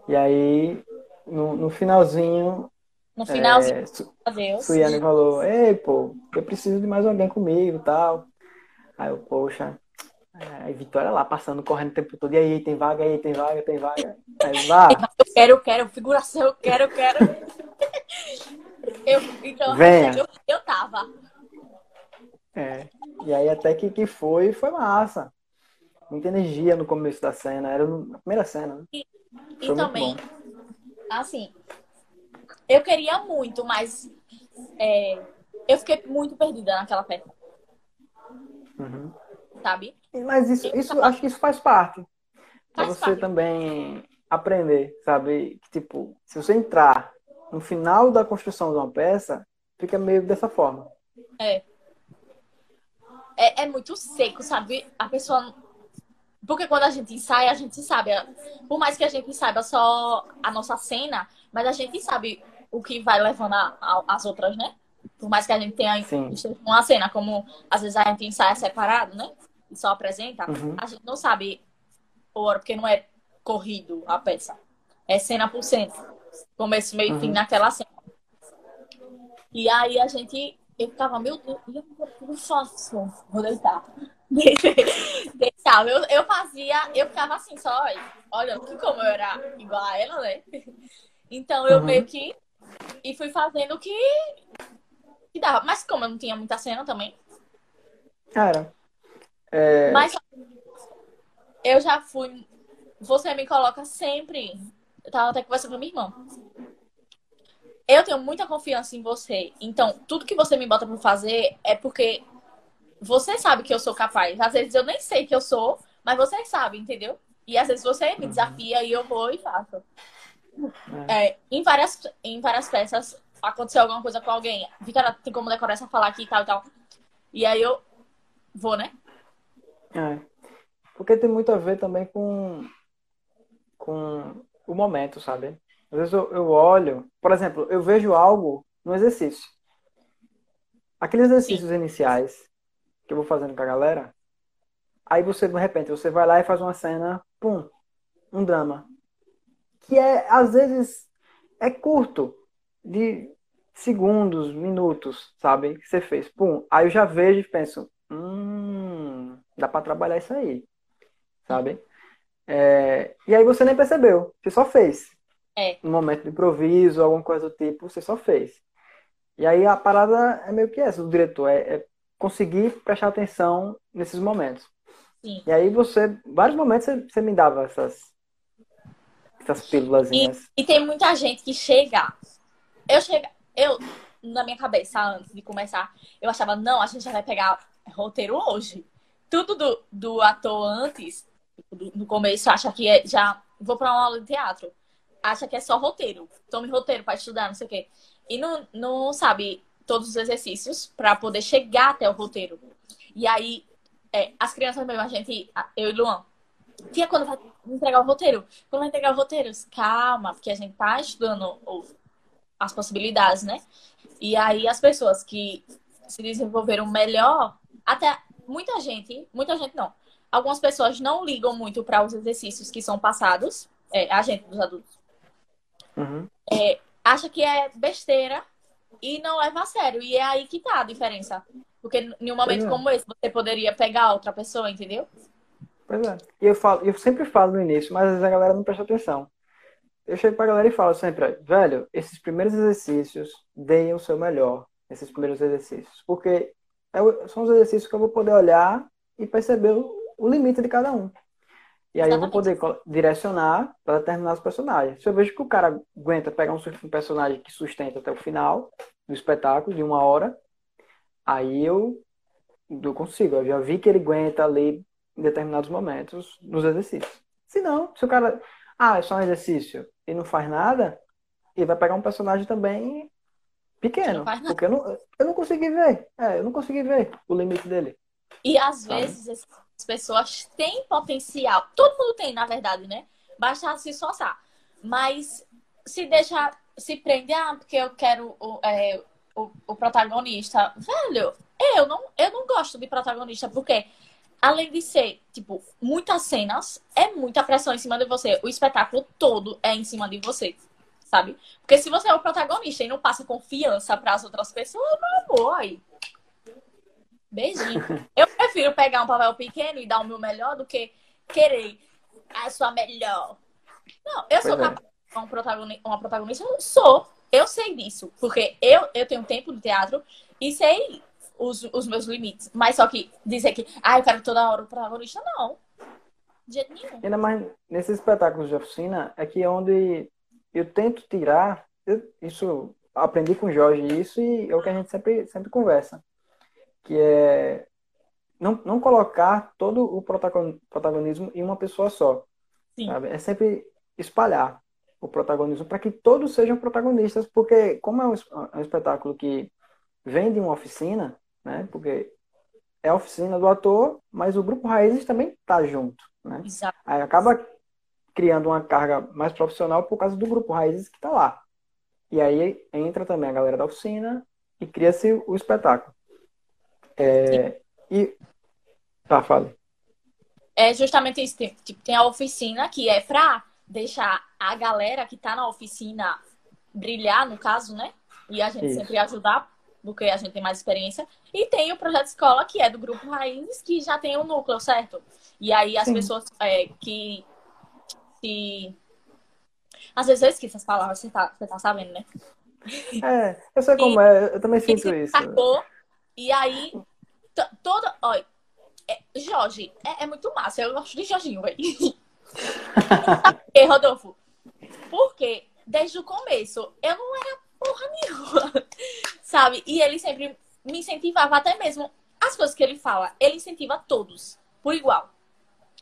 E aí, no, no finalzinho, No finalzinho, é, Su- Deus. Suiane falou, ei, pô, eu preciso de mais alguém comigo e tal. Aí eu, poxa, é, aí Vitória lá, passando, correndo o tempo todo, e aí, tem vaga, aí, tem vaga, tem vaga. Aí, vá, Eu quero, eu quero, figuração, eu quero, eu quero. eu, então, Venha. eu, eu tava. é. E aí até que, que foi, foi massa. Muita energia no começo da cena, era a primeira cena, né? E muito também, assim, eu queria muito, mas é, eu fiquei muito perdida naquela peça, Uhum. sabe? Mas isso, isso, acho que isso faz parte. Pra você parte. também aprender, sabe? Que, Tipo, se você entrar no final da construção de uma peça, fica meio dessa forma. É. É, é muito seco, sabe? A pessoa. Porque quando a gente ensaia, a gente sabe. Por mais que a gente saiba só a nossa cena, mas a gente sabe o que vai levando a- a- as outras, né? Por mais que a gente tenha Sim. uma cena, como às vezes a gente ensaia separado, né? E só apresenta, Uhum. a gente não sabe hora, porque não é corrido a peça. É cena por cena. Começo, meio e fim Uhum. naquela cena. E aí a gente. Eu ficava, meu Deus, eu faço? Vou deitar. Deitava. Eu, eu fazia, eu ficava assim, só, olha, que como eu era igual a ela, né? Então eu Uhum. meio que. E fui fazendo o que, que dava. Mas como eu não tinha muita cena também. Cara, é, Mas eu já fui. Você me coloca sempre. Eu tava até conversando com minha irmã. Eu tenho muita confiança em você. Então, tudo que você me bota pra fazer é porque você sabe que eu sou capaz. Às vezes eu nem sei que eu sou, mas você sabe, entendeu? E às vezes você me desafia e eu vou e faço. É, em, várias, em várias peças aconteceu alguma coisa com alguém. Fica, tem como decorar essa falar aqui e tal e tal. E aí eu vou, né? é. Porque tem muito a ver também com, com o momento, sabe? Às vezes eu, eu olho, por exemplo, eu vejo algo no exercício. Aqueles exercícios iniciais que eu vou fazendo com a galera, aí você, de repente, você vai lá e faz uma cena, pum, um drama. Que é, às vezes, é curto, de segundos, minutos, sabe? Que você fez, pum. Aí eu já vejo e penso, hum, dá pra trabalhar isso aí, sabe? É, e aí você nem percebeu, você só fez. É. No momento de improviso, alguma coisa do tipo, você só fez. E aí a parada é meio que essa, do diretor, é, é conseguir prestar atenção nesses momentos. Sim. E aí você, vários momentos você, você me dava essas, Essas pílulazinhas. E, e tem muita gente que chega. Eu chego. Eu, na minha cabeça, antes de começar, eu achava, não, a gente já vai pegar roteiro hoje. Tudo do, do ator antes, do, no começo, acha que é, já vou para uma aula de teatro. Acha que é só roteiro. Tome roteiro para estudar, não sei o quê. E não, não sabe todos os exercícios para poder chegar até o roteiro. E aí, é, as crianças mesmo, a gente, eu e Luan, Tia, quando vai entregar o roteiro? Quando vai entregar o roteiro? Calma, porque a gente tá estudando as possibilidades, né? E aí as pessoas que se desenvolveram melhor, até muita gente, muita gente não. Algumas pessoas não ligam muito para os exercícios que são passados, é, a gente dos adultos. Uhum. É, acha que é besteira e não leva a sério. E é aí que tá a diferença. Porque em um momento é. como esse, você poderia pegar outra pessoa, entendeu? Pois é. E eu, falo, eu sempre falo no início, mas às vezes a galera não presta atenção. Eu chego pra galera e falo sempre, velho, esses primeiros exercícios, deem o seu melhor, esses primeiros exercícios. Porque é são os exercícios que eu vou poder olhar e perceber o, o limite de cada um. E aí Exatamente. eu vou poder direcionar para determinados personagens. Se eu vejo que o cara aguenta pegar um personagem que sustenta até o final do espetáculo, de uma hora, aí eu, eu consigo. Eu já vi que ele aguenta ali em determinados momentos nos exercícios. Se não, se o cara, ah, é só um exercício e não faz nada, ele vai pegar um personagem também pequeno, porque eu não, eu não consegui ver, é, eu não consegui ver o limite dele. E às sabe? vezes as pessoas têm potencial, todo mundo tem, na verdade, né? Basta se esforçar, mas se deixar, se prender, ah, porque eu quero o, é, o, o protagonista, velho, eu não, eu não gosto de protagonista, porque além de ser, tipo, muitas cenas, é muita pressão em cima de você. O espetáculo todo é em cima de você, sabe? Porque se você é o protagonista e não passa confiança para as outras pessoas, meu amor, aí. Beijinho. Eu prefiro pegar um papel pequeno e dar o meu melhor do que querer a sua melhor. Não, eu sou é. capaz de um protagonista, uma protagonista, eu sou. Eu sei disso, porque eu, eu tenho tempo de teatro e sei os, os meus limites. Mas só que dizer que, ah, eu quero toda hora o protagonista, não. De jeito nenhum. Ainda mais nesses espetáculos de oficina, é que é onde eu tento tirar, eu, isso, aprendi com o Jorge isso e é o que a gente sempre, sempre conversa, que é não, não colocar todo o protagonismo em uma pessoa só. É sempre espalhar o protagonismo para que todos sejam protagonistas, porque como é um, é um espetáculo que vem de uma oficina, né? Porque é a oficina do ator, mas o grupo Raízes também está junto, né? Exato. Aí acaba criando uma carga mais profissional por causa do grupo Raízes que está lá. E aí entra também a galera da oficina e cria-se o espetáculo. É, e tá, fala. É justamente isso. Tipo, tem a oficina que é para deixar a galera que está na oficina brilhar, no caso, né? E a gente isso. sempre ajudar porque a gente tem mais experiência. E tem o projeto escola, que é do grupo Raízes, que já tem um núcleo, certo? E aí as Sim. pessoas é, que se. Às vezes eu esqueço as palavras, você tá, você tá sabendo, né? É, eu sei como e, é, eu também sinto isso. Sacou, e aí, toda. Olha, é, Jorge, é, é, muito massa. Eu gosto de Jorginho, velho. e Rodolfo? Porque desde o começo eu não era porra nenhuma, sabe? E ele sempre me incentivava até mesmo as coisas que ele fala. Ele incentiva todos, por igual,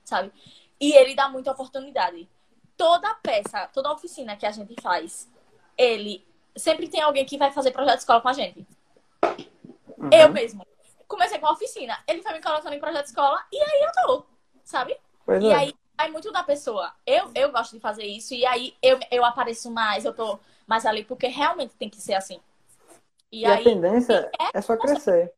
sabe? E ele dá muita oportunidade. Toda peça, toda oficina que a gente faz, ele sempre tem alguém que vai fazer projeto de escola com a gente. Uhum. Eu mesmo. Comecei com a oficina, ele foi me colocando em projeto de escola e aí eu tô, sabe? Pois e é. aí vai muito da pessoa. Eu, eu gosto de fazer isso e aí eu, eu apareço mais, eu tô mais ali, porque realmente tem que ser assim. E, e aí, a tendência é, é só crescer.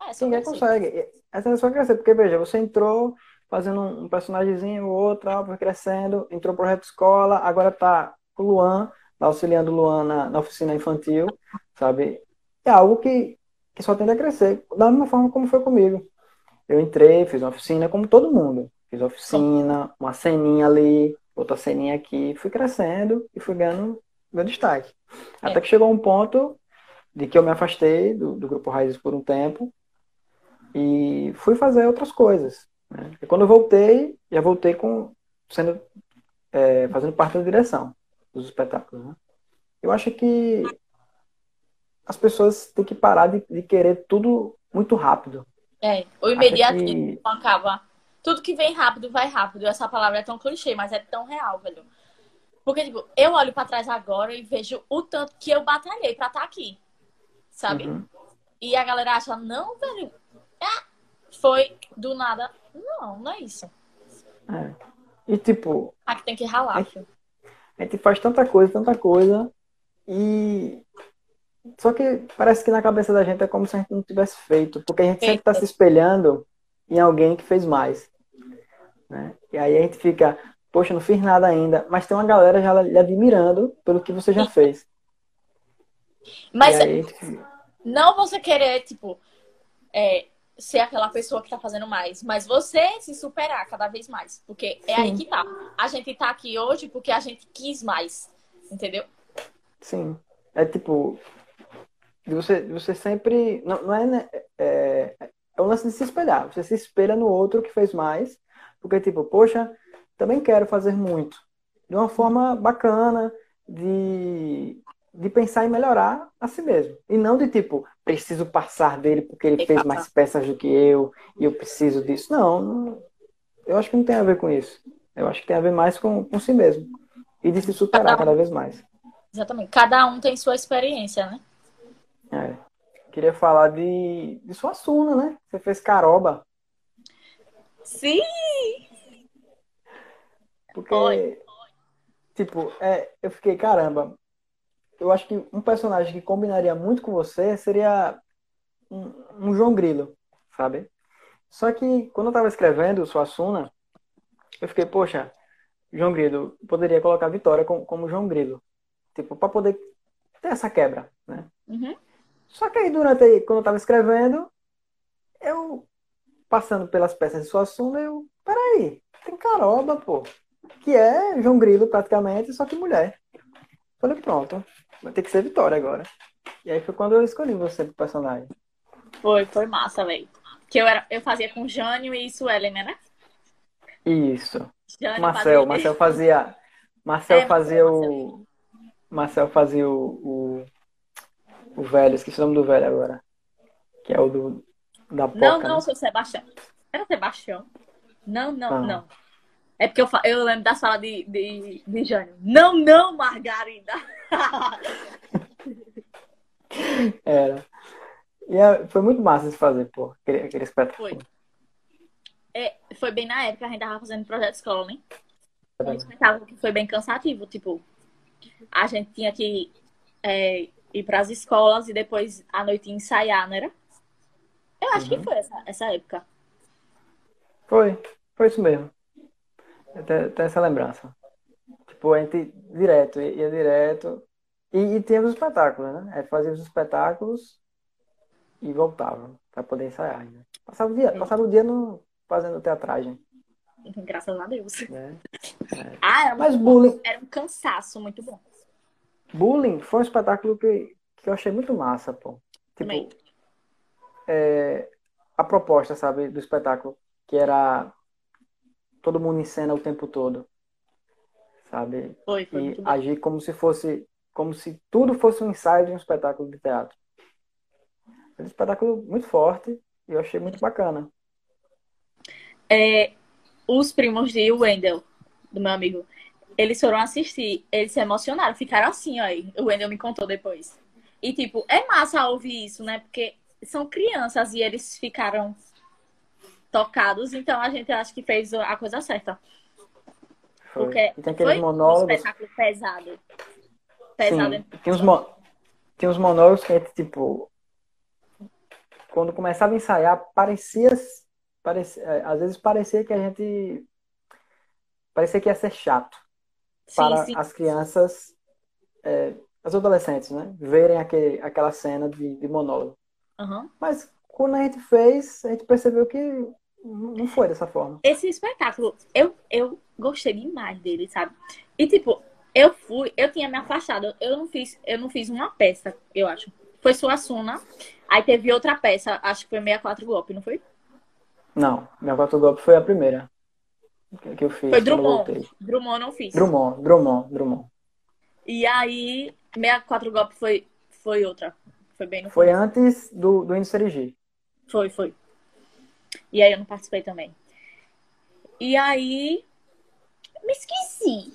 É, só Ninguém crescer. consegue. A tendência é só crescer, porque veja, você entrou fazendo um personagemzinho, outro, foi crescendo, entrou pro projeto escola, agora tá com o Luan, tá auxiliando o Luan na, na oficina infantil, sabe? É algo que, que só tende a crescer, da mesma forma como foi comigo. Eu entrei, fiz uma oficina como todo mundo. Fiz oficina, uma ceninha ali, outra ceninha aqui, fui crescendo e fui ganhando meu destaque. É. Até que chegou um ponto de que eu me afastei do, do Grupo Raízes por um tempo e fui fazer outras coisas. Né? E quando eu voltei, já voltei com sendo é, fazendo parte da direção dos espetáculos. Né? Eu acho que as pessoas têm que parar de, de querer tudo muito rápido. É, o imediatismo que... acaba. Tudo que vem rápido vai rápido. Essa palavra é tão clichê, mas é tão real, velho. Porque, tipo, eu olho para trás agora e vejo o tanto que eu batalhei pra estar tá aqui. Sabe? Uhum. E a galera acha, não, velho. É, foi do nada. Não, não é isso. É. E tipo. Aqui tem que ralar, a gente, a gente faz tanta coisa, tanta coisa. E. Só que parece que na cabeça da gente é como se a gente não tivesse feito. Porque a gente sempre tá se espelhando em alguém que fez mais. Né? E aí a gente fica, poxa, não fiz nada ainda. Mas tem uma galera já lhe admirando pelo que você já fez. Mas aí, gente... não você querer, tipo, é, ser aquela pessoa que tá fazendo mais, mas você se superar cada vez mais. Porque é Sim. aí que tá. A gente tá aqui hoje porque a gente quis mais. Entendeu? Sim. É tipo. Você, você sempre. Não, não é, né, é. É um lance de se espelhar. Você se espelha no outro que fez mais. Porque, tipo, poxa, também quero fazer muito. De uma forma bacana, de de pensar em melhorar a si mesmo. E não de tipo, preciso passar dele porque ele fez mais peças do que eu e eu preciso disso. Não, não, eu acho que não tem a ver com isso. Eu acho que tem a ver mais com, com si mesmo. E de se superar cada, um, cada vez mais. Exatamente. Cada um tem sua experiência, né? É. Queria falar de, de sua Suna, né? Você fez caroba. Sim! Porque, Oi. tipo, é, eu fiquei, caramba, eu acho que um personagem que combinaria muito com você seria um, um João Grilo, sabe? Só que quando eu estava escrevendo Suassuna, eu fiquei, poxa, João Grilo, poderia colocar Vitória como, como João Grilo. Tipo, para poder ter essa quebra, né? Uhum. Só que aí, durante, quando eu estava escrevendo, eu, passando pelas peças de Suassuna, eu, peraí, tem Caroba, pô. Que é João Grilo, praticamente, só que mulher. Falei, pronto, vai ter que ser Vitória agora. E aí foi quando eu escolhi você pro personagem. Foi, foi massa, velho. Que eu, era, eu fazia com Jânio e Suelen, né? Isso. Jânio Marcel, fazia... Marcel fazia. Marcel é, fazia o. Marcel fazia o, o. O velho, esqueci o nome do velho agora. Que é o do. Da Poca, Não, não, né? seu Sebastião. Era Sebastião. Não, não, ah. não. É porque eu, eu lembro da sala de, de, de Jânio. Não, não, Margarida! Era. E é, foi muito massa de fazer, pô, aquele, aquele espetáculo. Foi. É, foi bem na época que a gente tava fazendo projeto escola, né? Um espetáculo que foi bem cansativo, tipo, a gente tinha que é, ir para as escolas e depois à noite ensaiar, não era? Eu acho uhum. que foi essa, essa época. Foi, foi isso mesmo. Tem, tem essa lembrança. Tipo, a gente direto, ia direto. E, e tínhamos espetáculos, né? A gente fazia os espetáculos e voltava para poder ensaiar. Né? Passava o dia, passava o dia no, fazendo teatragem. Graças a Deus. É, é. Ah, era, Mas bullying... era um cansaço muito bom. Bullying foi um espetáculo que, que eu achei muito massa, pô. Tipo, é, a proposta, sabe, do espetáculo, que era todo mundo em cena o tempo todo. Sabe? Foi, foi e agir como se fosse, como se tudo fosse um ensaio de um espetáculo de teatro. Foi um espetáculo muito forte e eu achei muito bacana. É, os primos de Wendell, do meu amigo, eles foram assistir, eles se emocionaram, ficaram assim, ó. O Wendell me contou depois. E, tipo, é massa ouvir isso, né? Porque são crianças e eles ficaram tocados, então a gente acha que fez a coisa certa. Foi. Porque e tem aqueles foi monólogos. um espetáculo pesado. Pesado. Sim. Tem uns, mo... tem uns monólogos que a gente, tipo, quando começava a ensaiar, parecia, parecia, é, às vezes parecia que a gente parecia que ia ser chato sim, para sim. as crianças, é, as adolescentes, né, verem aquele, aquela cena de, de monólogo. Uhum. Mas quando a gente fez, a gente percebeu que não foi dessa forma. Esse espetáculo, eu, eu gostei demais dele, sabe? E tipo, eu fui, eu tinha me afastado, eu não fiz, eu não fiz uma peça, eu acho. Foi Suassuna, aí teve outra peça, acho que foi 64 golpe, não foi? Não, 64 golpe foi a primeira. que, eu fiz. Foi quando eu Drummond. Drummond não fiz. Drummond, Drummond, Drummond. E aí, 64 golpes foi, foi outra. Foi bem no Foi começo. antes do, do índice G. Foi, foi. E aí eu não participei também. E aí. Me esqueci.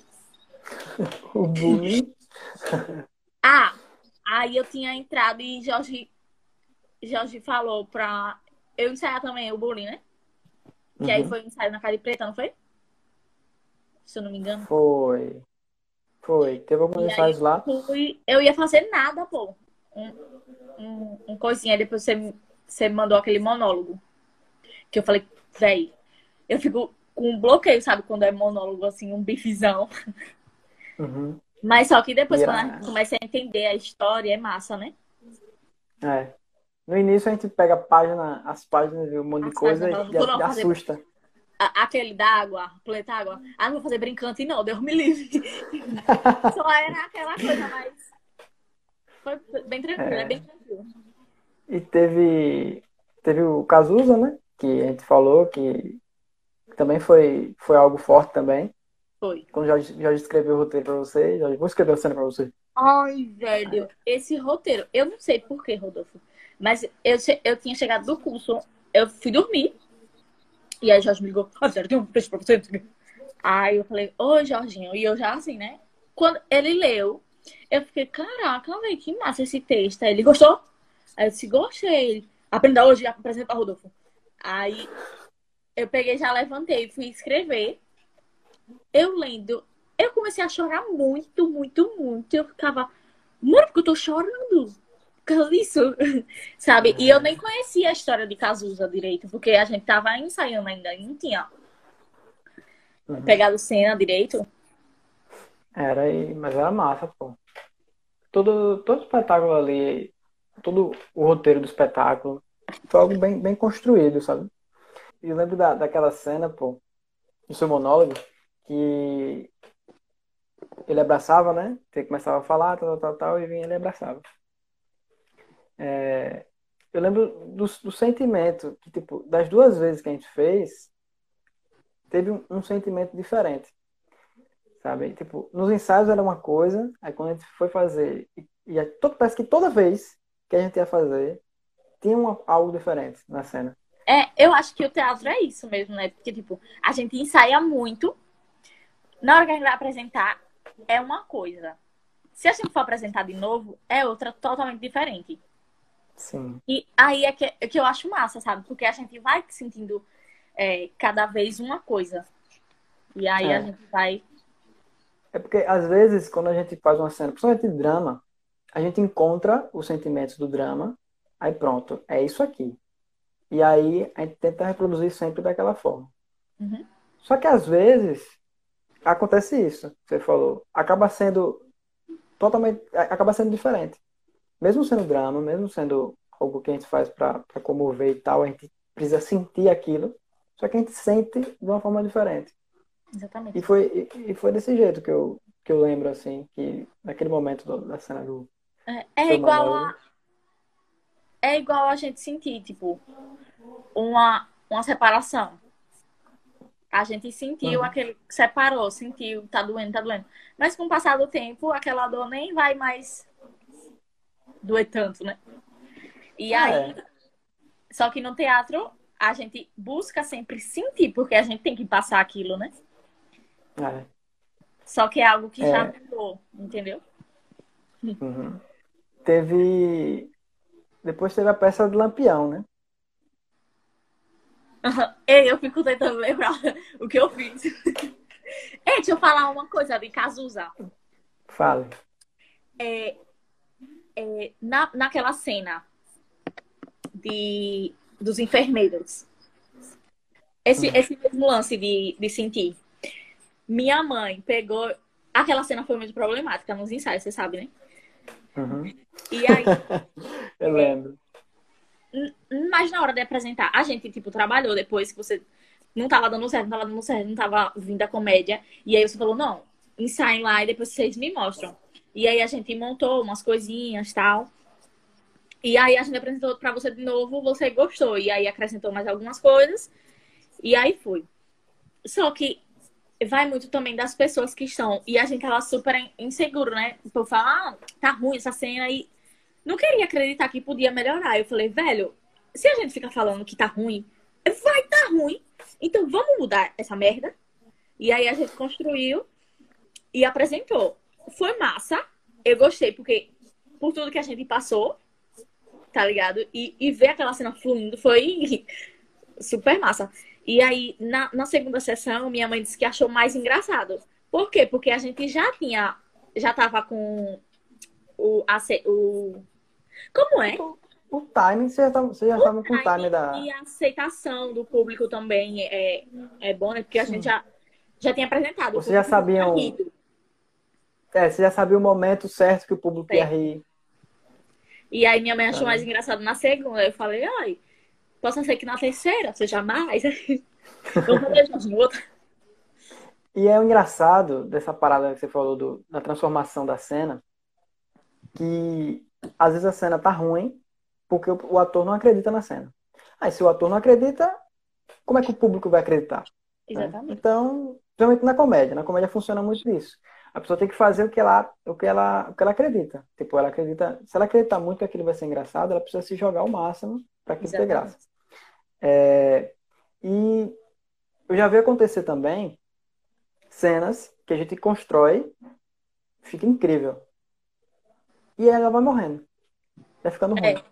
O bullying. Ah, aí eu tinha entrado e Jorge, Jorge falou pra eu ensaiar também o bullying, né? Que aí Uhum. foi um ensaio na cara preta, não foi? Se eu não me engano. Foi. Foi. Teve alguns aí ensaios lá. fui, eu ia fazer nada, pô. Um, um, um coisinha, aí depois você, você mandou aquele monólogo. Que eu falei, véi, eu fico com um bloqueio, sabe? Quando é monólogo, assim, um bifezão. Uhum. Mas só que depois, E quando a- gente começa a entender a história, é massa, né? É. No início a gente pega a página, as páginas, vê um monte de As coisa páginas, e, e fazer- assusta. A- Aquele d'água, planeta água. Ah, não vou fazer brincante, não, Deus me livre. Só era aquela coisa, mas. Foi bem tranquilo, é, É. bem tranquilo. E teve, teve o Cazuza, né? Que a gente falou que também foi, foi algo forte também. Foi. Quando já, já escreveu o roteiro pra você, já vou escrever a cena pra você. Ai, velho, esse roteiro, eu não sei por que, Rodolfo, mas eu, eu tinha chegado do curso, eu fui dormir, e aí Jorge me ligou, ah, sério, tem um texto pra você? Aí eu falei, oi, Jorginho, e eu já assim, né? Quando ele leu, eu fiquei, caraca, velho, que massa esse texto. Aí ele gostou? Aí eu disse, gostei. Aprenda hoje apresenta pra Rodolfo. Aí eu peguei, já levantei, fui escrever. Eu lendo, eu comecei a chorar muito, muito, muito. Eu ficava, mano, porque eu tô chorando. Por causa disso, sabe? E eu nem conhecia a história de Cazuza direito, porque a gente tava ensaiando ainda, e não tinha Uhum. pegado cena direito. Era, mas era massa, pô. Todo, todo espetáculo ali, todo o roteiro do espetáculo, foi algo bem, bem construído, sabe? E eu lembro da, daquela cena, pô, do seu monólogo, que ele abraçava, né? Ele começava a falar, tal, tal, tal, e vinha ele abraçava. É, eu lembro do, do sentimento, que, tipo, das duas vezes que a gente fez, teve um, um sentimento diferente sabe? Tipo, nos ensaios era uma coisa, aí quando a gente foi fazer, e, e todo- parece que toda vez que a gente ia fazer, tinha uma- algo diferente na cena. É, eu acho que o teatro é isso mesmo, né? Porque, tipo, a gente ensaia muito. Na hora que a gente vai apresentar, é uma coisa. Se a gente for apresentar de novo, é outra totalmente diferente. Sim. E aí é que, é que eu acho massa, sabe? Porque a gente vai sentindo é, cada vez uma coisa. E aí É. a gente vai. É porque, às vezes, quando a gente faz uma cena, principalmente de drama, a gente encontra os sentimentos do drama, aí pronto, é isso aqui. E aí a gente tenta reproduzir sempre daquela forma. Uhum. Só que, às vezes, acontece isso, você falou, acaba sendo totalmente, acaba sendo diferente. Mesmo sendo drama, mesmo sendo algo que a gente faz para comover e tal, a gente precisa sentir aquilo, só que a gente sente de uma forma diferente. Exatamente. E foi, e, e foi desse jeito que eu, que eu lembro, assim, que naquele momento do- da cena do. É, é igual a. É igual a gente sentir, tipo, uma, uma separação. A gente sentiu Uhum. aquele que separou, sentiu, tá doendo, tá doendo. Mas com o passar do tempo, aquela dor nem vai mais doer tanto, né? E aí, É. só que no teatro, a gente busca sempre sentir, porque a gente tem que passar aquilo, né? É, Só que é algo que já É. mudou, entendeu? uhum. Teve. Depois teve a peça de Lampião, né? Ei, eu fico tentando lembrar o que eu fiz. Ei, deixa eu falar uma coisa de Cazuza. Fale. É, é, na, naquela cena de, dos enfermeiros. Esse, esse mesmo lance de, de sentir. Minha mãe pegou. Aquela cena foi muito problemática nos ensaios, você sabe, né? Uhum. E aí, Eu lembro. mas na hora de apresentar, a gente, tipo, trabalhou depois que você não tava dando certo, não tava dando certo, não tava vindo a comédia. E aí você falou, não, ensaiem lá e depois vocês me mostram. E aí a gente montou umas coisinhas e tal. E aí a gente apresentou pra você de novo, você gostou. E aí acrescentou mais algumas coisas. E aí foi. Só que vai muito também das pessoas que estão. E a gente tava super inseguro, né? Por falar, ah, tá ruim essa cena e não queria acreditar que podia melhorar. Eu falei, velho, se a gente fica falando que tá ruim, vai tá ruim. Então vamos mudar essa merda. E aí a gente construiu e apresentou. Foi massa. Eu gostei, porque por tudo que a gente passou, tá ligado? E, e ver aquela cena fluindo foi super massa. E aí, na, na segunda sessão, minha mãe disse que achou mais engraçado. Por quê? Porque a gente já tinha, já tava com o, a, o como é? O, o timing, você já estava você já com o timing da. E a aceitação do público também é, é bom, né? Porque a Sim. gente já, já tinha apresentado. Você já sabia. É, você já sabia o momento certo que o público ia rir. E aí minha mãe achou mais engraçado na segunda. Eu falei, ai, possa ser que na terceira seja mais. Vamos fazer junto outra. E é o engraçado dessa parada que você falou do, da transformação da cena, que às vezes a cena tá ruim porque o, o ator não acredita na cena. Aí se o ator não acredita, como é que o público vai acreditar? Né? Exatamente. Né? Então, principalmente na comédia, na comédia funciona muito isso. A pessoa tem que fazer o que ela, o que ela, o que ela acredita. Tipo, ela acredita, se ela acreditar muito que aquilo vai ser engraçado, ela precisa se jogar ao máximo para aquilo ter graça. É, e eu já vi acontecer também cenas que a gente constrói, fica incrível. E ela vai morrendo. Vai ficando ruim. É.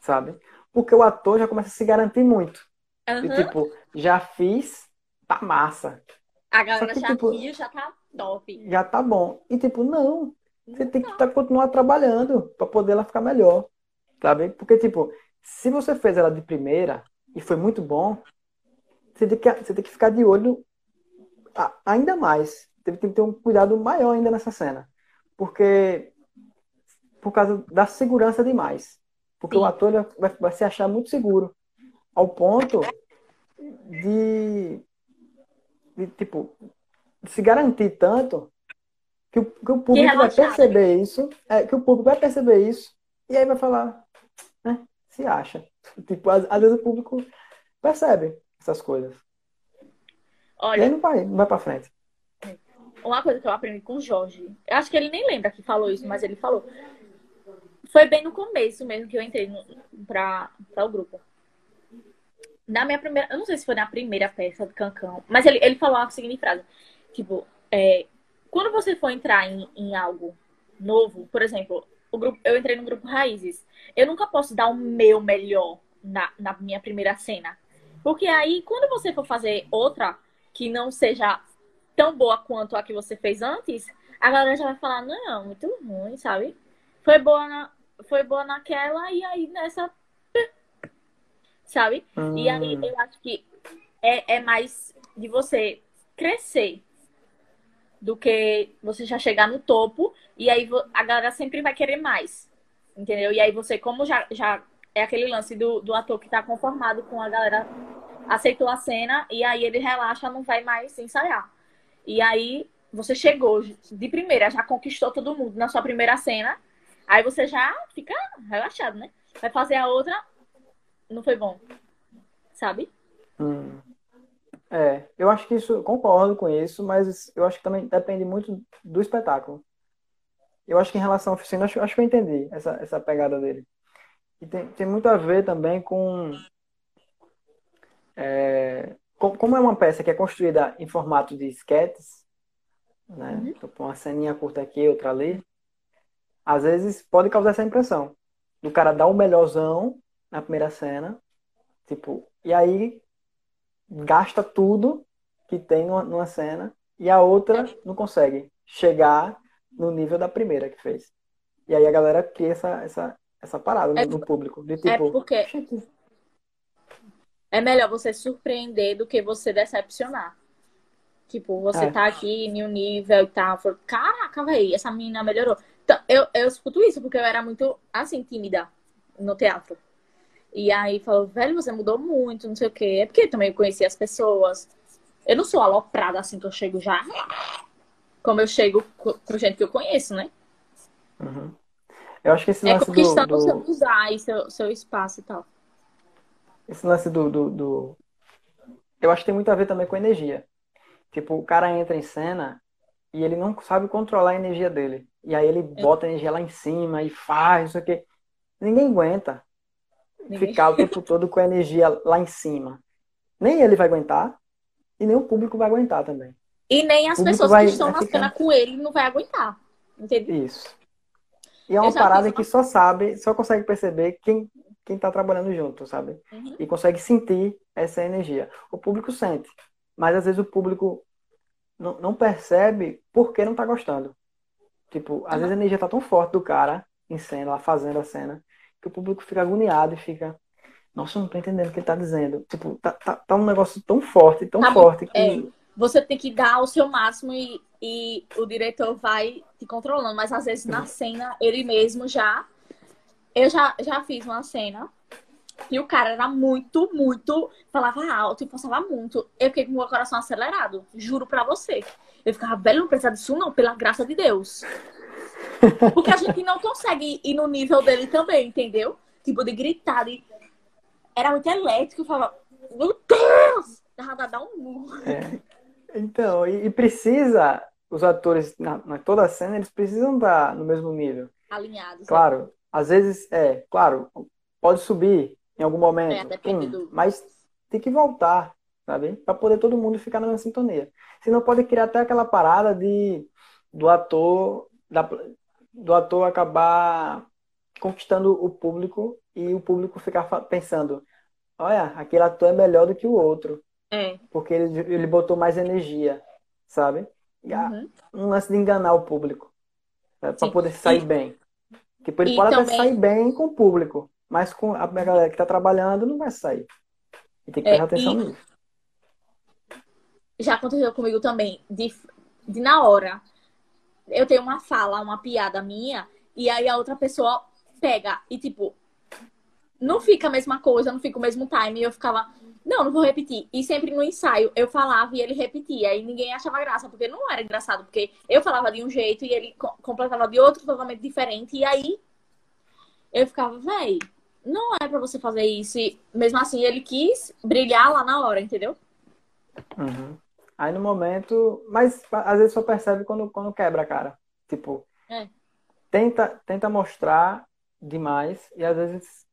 Sabe? Porque o ator já começa a se garantir muito. Uhum. E, tipo, já fiz, tá massa. A galera que, já tipo, viu, já tá top. Já tá bom. E, tipo, não. Você tem que tá, continuar trabalhando para poder ela ficar melhor. Sabe? Porque, tipo, se você fez ela de primeira e foi muito bom, você tem que, você tem que ficar de olho ainda mais. Tem que ter um cuidado maior ainda nessa cena. Porque por causa da segurança demais. Porque Sim. o ator vai, vai se achar muito seguro. Ao ponto de, de tipo, se garantir tanto que o, que o público que vai perceber isso, é, que o público vai perceber isso, e aí vai falar, se acha. Tipo, às, às vezes o público percebe essas coisas. Olha, e aí não vai, não vai pra frente. Uma coisa que eu aprendi com o Jorge, eu acho que ele nem lembra que falou isso, mas ele falou. Foi bem no começo mesmo que eu entrei para o grupo. Na minha primeira. Eu não sei se foi na primeira peça do Cancão, mas ele, ele falou a seguinte frase: Tipo, é, quando você for entrar em, em algo novo, por exemplo, o grupo, eu entrei no grupo Raízes. Eu nunca posso dar o meu melhor na, na minha primeira cena. Porque aí, quando você for fazer outra que não seja tão boa quanto a que você fez antes, a galera já vai falar, não, muito ruim, sabe? Foi boa na, foi boa naquela e aí nessa. Sabe? Hum. E aí hum. eu acho que é, é mais de você crescer do que você já chegar no topo e aí a galera sempre vai querer mais. Entendeu? E aí você, como já, já é aquele lance do, do ator que tá conformado com a galera, aceitou a cena e aí ele relaxa, não vai mais ensaiar. E aí você chegou de primeira, já conquistou todo mundo na sua primeira cena Aí você já fica relaxado, né? Vai fazer a outra, não foi bom. Sabe? Hum. É, eu acho que isso, concordo com isso, mas eu acho que também depende muito do espetáculo. Eu acho que em relação à oficina, acho, acho que eu entendi essa, essa pegada dele. E tem, tem muito a ver também com, é, com, Como é uma peça que é construída em formato de esquetes, né? Uhum. Então, uma ceninha curta aqui, outra ali às vezes pode causar essa impressão. Do cara dar o melhorzão na primeira cena, tipo, e aí gasta tudo que tem numa, numa cena e a outra não consegue chegar no nível da primeira que fez. E aí a galera cria essa, essa, essa parada é, no, público. De, é tipo, é porque é melhor você surpreender do que você decepcionar. Tipo, você é. tá aqui em um nível e tal. Caraca, velho, essa menina melhorou. Então, eu, eu escuto isso porque eu era muito, assim, tímida no teatro. E aí falou, velho, você mudou muito, não sei o quê. É porque também eu conheci as pessoas. Eu não sou aloprada assim que eu chego já. Como eu chego com gente que eu conheço, né? Uhum. Eu acho que esse é lance conquistando do, do... seu usar e seu, seu espaço e tal. Esse lance do, do, do, eu acho que tem muito a ver também com energia. Tipo, o cara entra em cena e ele não sabe controlar a energia dele. E aí ele É. bota a energia lá em cima e faz, isso aqui. Ninguém aguenta Ninguém- ficar o tempo todo com a energia lá em cima. Nem ele vai aguentar e nem o público vai aguentar também. E nem as O pessoas que estão na ficar- cena com ele não vai aguentar. Entendeu? Isso. E é uma parada que uma- só sabe, só consegue perceber quem, quem tá trabalhando junto, sabe? Uhum. E consegue sentir essa energia. O público sente, mas às vezes o público não, não percebe por que não tá gostando. Tipo, às Aham. vezes a energia tá tão forte do cara em cena, lá fazendo a cena, que o público fica agoniado e fica, nossa, eu não tô entendendo o que ele tá dizendo. Tipo, tá, tá, tá um negócio tão forte, tão Tá forte que é. Você tem que dar o seu máximo e, e o diretor vai te controlando. Mas às vezes na cena, ele mesmo já. Eu já, já fiz uma cena e o cara era muito, muito. Falava alto e passava muito. Eu fiquei com o meu coração acelerado. Juro pra você. Eu ficava, velho, não precisa disso, não, pela graça de Deus. Porque a gente não consegue ir no nível dele também, entendeu? Tipo, de gritar. De... Era muito elétrico. Eu falava, meu Deus! Dava dar um murro. É. Então, e, e precisa, os atores na, na toda a cena, eles precisam estar no mesmo nível. alinhados. Claro, às vezes, é, claro, pode subir em algum É, momento, depende hum, do- mas tem que voltar, sabe? Para poder todo mundo ficar na mesma sintonia. Senão pode criar até aquela parada de do ator, da, do ator acabar conquistando o público e o público ficar pensando, olha, aquele ator é melhor do que o outro É. porque ele, ele botou mais energia, sabe? Uhum. um lance de enganar o público, para Sim. poder sair E- bem. Tipo, ele e pode até também- sair bem com o público, mas com a galera que tá trabalhando não vai sair. E tem que É, prestar atenção e- nisso. Já aconteceu comigo também, de, de na hora, eu tenho uma fala, uma piada minha, e aí a outra pessoa pega e, tipo, não fica a mesma coisa, não fica o mesmo time. E eu ficava, não, não vou repetir. E sempre no ensaio eu falava e ele repetia, e ninguém achava graça, porque não era engraçado, porque eu falava de um jeito e ele co- completava de outro totalmente diferente, e aí eu ficava, véi, não é pra você fazer isso. E mesmo assim ele quis brilhar lá na hora, entendeu? Uhum. Aí no momento, mas às vezes só percebe quando, quando quebra a cara. Tipo, É. tenta, tenta mostrar demais e às vezes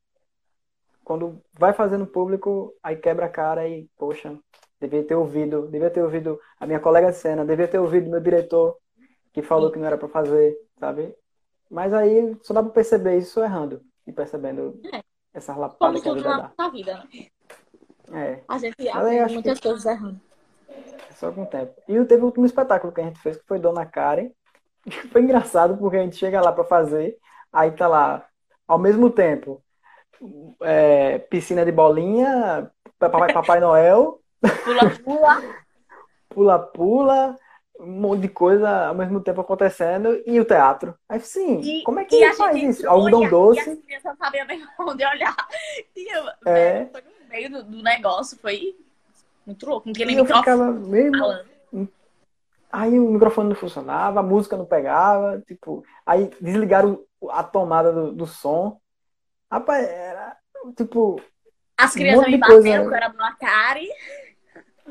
quando vai fazendo público, aí quebra a cara e, poxa, devia ter ouvido, devia ter ouvido a minha colega de cena, devia ter ouvido meu diretor que falou que não era pra fazer, sabe? Mas aí só dá pra perceber isso errando e percebendo É. essa lapada Como que a vida na dá. vida, né? É. A gente aprende muitas que- coisas errando. É Só com o tempo. E teve o último espetáculo que a gente fez, que foi Dona Karen. Foi engraçado porque a gente chega lá pra fazer, aí tá lá, ao mesmo tempo, é, piscina de bolinha, Papai, Papai Noel, Pula, pula. pula-pula, um monte de coisa ao mesmo tempo acontecendo, e o teatro. Aí sim, E, como é que a faz isso? Algodão e a- E doce, as crianças nem onde olhar. E eu, É. velho, foi no meio do, do negócio, foi muito louco. Não tinha nem microfone mesmo. Aí o microfone não funcionava, a música não pegava, tipo, aí desligaram a tomada do, do som. Rapaz, era tipo, As Um crianças monte me coisa, bateram, né? que eu era Dona Karen.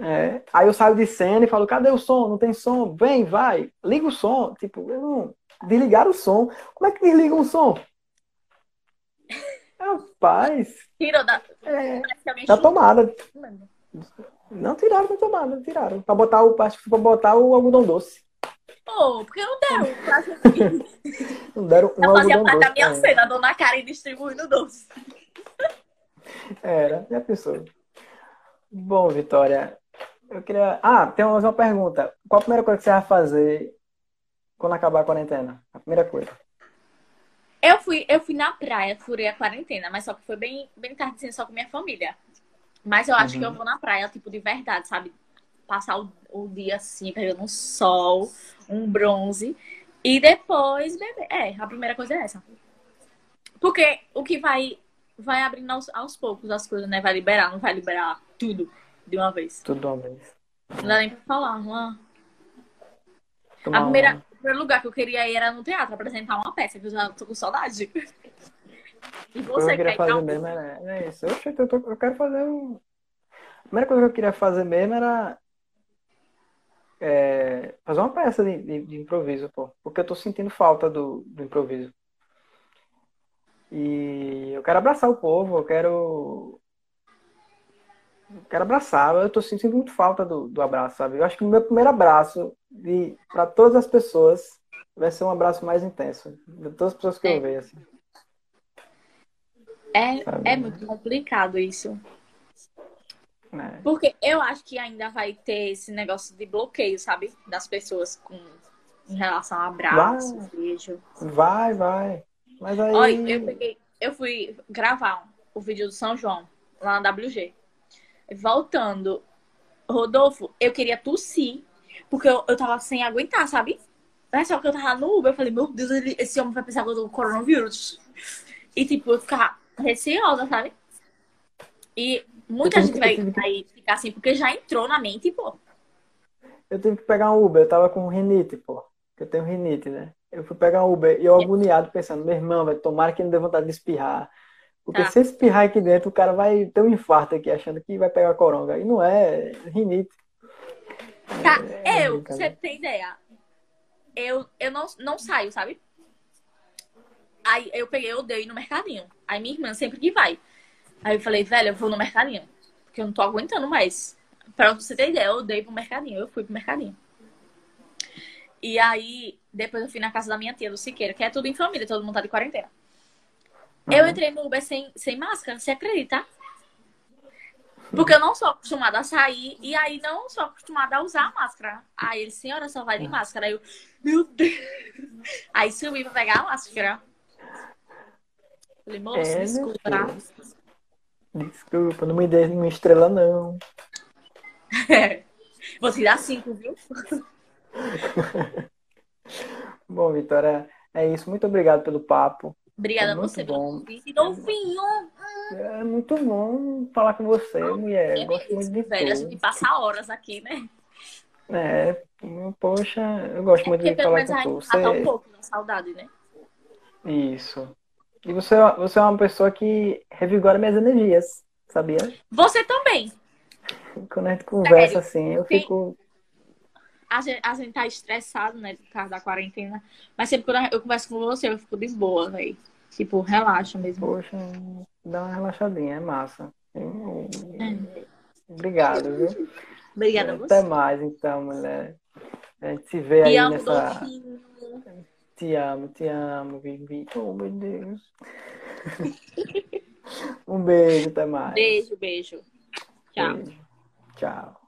é. Aí eu saio de cena e falo, cadê o som? Não tem som? Vem, vai, liga o som. Tipo, eu não... desligaram o som. Como é que desliga um som? Rapaz, Tirou da. é, da tomada. não tiraram da tomada, tiraram. Pra botar o, acho que foi pra botar o algodão doce. Pô, porque não deram. Não deram um Não fazia parte da minha cena, a Dona Karen distribuindo doce. Era, já pensou. Bom, Vitória, eu queria. Ah, tem mais uma pergunta. Qual a primeira coisa que você vai fazer quando acabar a quarentena? A primeira coisa. Eu fui, eu fui na praia, furei a quarentena, mas só que foi bem, bem tarde, só com minha família. Mas eu acho Uhum. que eu vou na praia, tipo, de verdade, sabe? Passar o, o dia assim, pegando um sol, um bronze. E depois beber. É, a primeira coisa é essa. Porque o que vai, vai abrindo aos, aos poucos as coisas, né? Vai liberar, não vai liberar tudo de uma vez. Tudo de uma vez. Não dá nem pra falar. Uma... A primeira, uma- o primeiro lugar que eu queria ir era no teatro, apresentar uma peça, que eu já tô com saudade. E que eu você queria quer fazer um- mesmo é, é isso. Oxe, eu, tô- eu quero fazer um. primeira coisa que eu queria fazer mesmo era é, fazer uma peça de, de, de, improviso, pô. Porque eu tô sentindo falta do, do improviso. E eu quero abraçar o povo, eu quero. Eu quero abraçar, eu tô sentindo muito falta do, do abraço, sabe? Eu acho que o meu primeiro abraço para todas as pessoas vai ser um abraço mais intenso. De todas as pessoas que é. eu vejo, assim. É, é muito complicado isso. É. Porque eu acho que ainda vai ter esse negócio de bloqueio, sabe? Das pessoas com em relação a abraço, vai. beijo. Vai, vai. Mas aí. Olha, eu peguei, eu fui gravar o vídeo do São João lá na WG. Voltando, Rodolfo, eu queria tossir, porque eu, eu tava sem aguentar, sabe? Mas só que eu tava no Uber, eu falei, meu Deus, ele, esse homem vai pensar que eu tô com coronavírus. E tipo, eu ficar receosa, sabe? E muita gente vai, vai ficar assim, porque já entrou na mente, pô. Eu tive que pegar um Uber, eu tava com rinite, pô. Eu tenho rinite, né? Eu fui pegar um Uber e eu agoniado pensando, meu irmão, vai tomara que não dê vontade de espirrar. Porque tá. se espirrar aqui dentro, o cara vai ter um infarto aqui, achando que vai pegar coronga. E não é, é rinite. Tá, é, eu, você tem ideia. Eu, eu não, não saio, sabe? Aí eu peguei, eu dei no mercadinho. Aí minha irmã sempre que vai. Aí eu falei, velho, eu vou no mercadinho. Porque eu não tô aguentando mais. Pra você ter ideia, eu dei pro mercadinho. Eu fui pro mercadinho. E aí, depois eu fui na casa da minha tia, do Siqueira, que é tudo em família, todo mundo tá de quarentena. Uhum. Eu entrei no Uber sem, sem máscara, você acredita? Porque eu não sou acostumada a sair e aí não sou acostumada a usar máscara. Aí ele, senhora, só vai de máscara. Aí eu, meu Deus. Aí subi pra pegar a máscara. Falei, moço, é, desculpa. Tá? Desculpa, não me dê nenhuma estrela, não. É. Vou tirar cinco, viu? bom, Vitória, é isso. Muito obrigado pelo papo. Obrigada a você bom. Novinho. É muito bom falar com você, mulher. É Gosto muito de velho, a gente passa horas aqui, né? É, poxa, eu gosto é muito de falar com você. Você um pouco na saudade, né? Isso. E você, você é uma pessoa que revigora minhas energias, sabia? Você também. Quando a gente conversa Sério? assim, eu Tem... fico. A gente, a gente tá estressado, né, por causa da quarentena. Mas sempre quando eu converso com você, eu fico de boa, velho. Tipo, relaxa mesmo. Poxa, dá uma relaxadinha, é massa. É. Obrigado, viu? Obrigada a você. Até mais, então, mulher. A gente se vê aí nessa. Te amo, te amo, Vivi. Oh, meu Deus. um beijo, até mais. Beijo, beijo. Tchau. Beijo. Tchau.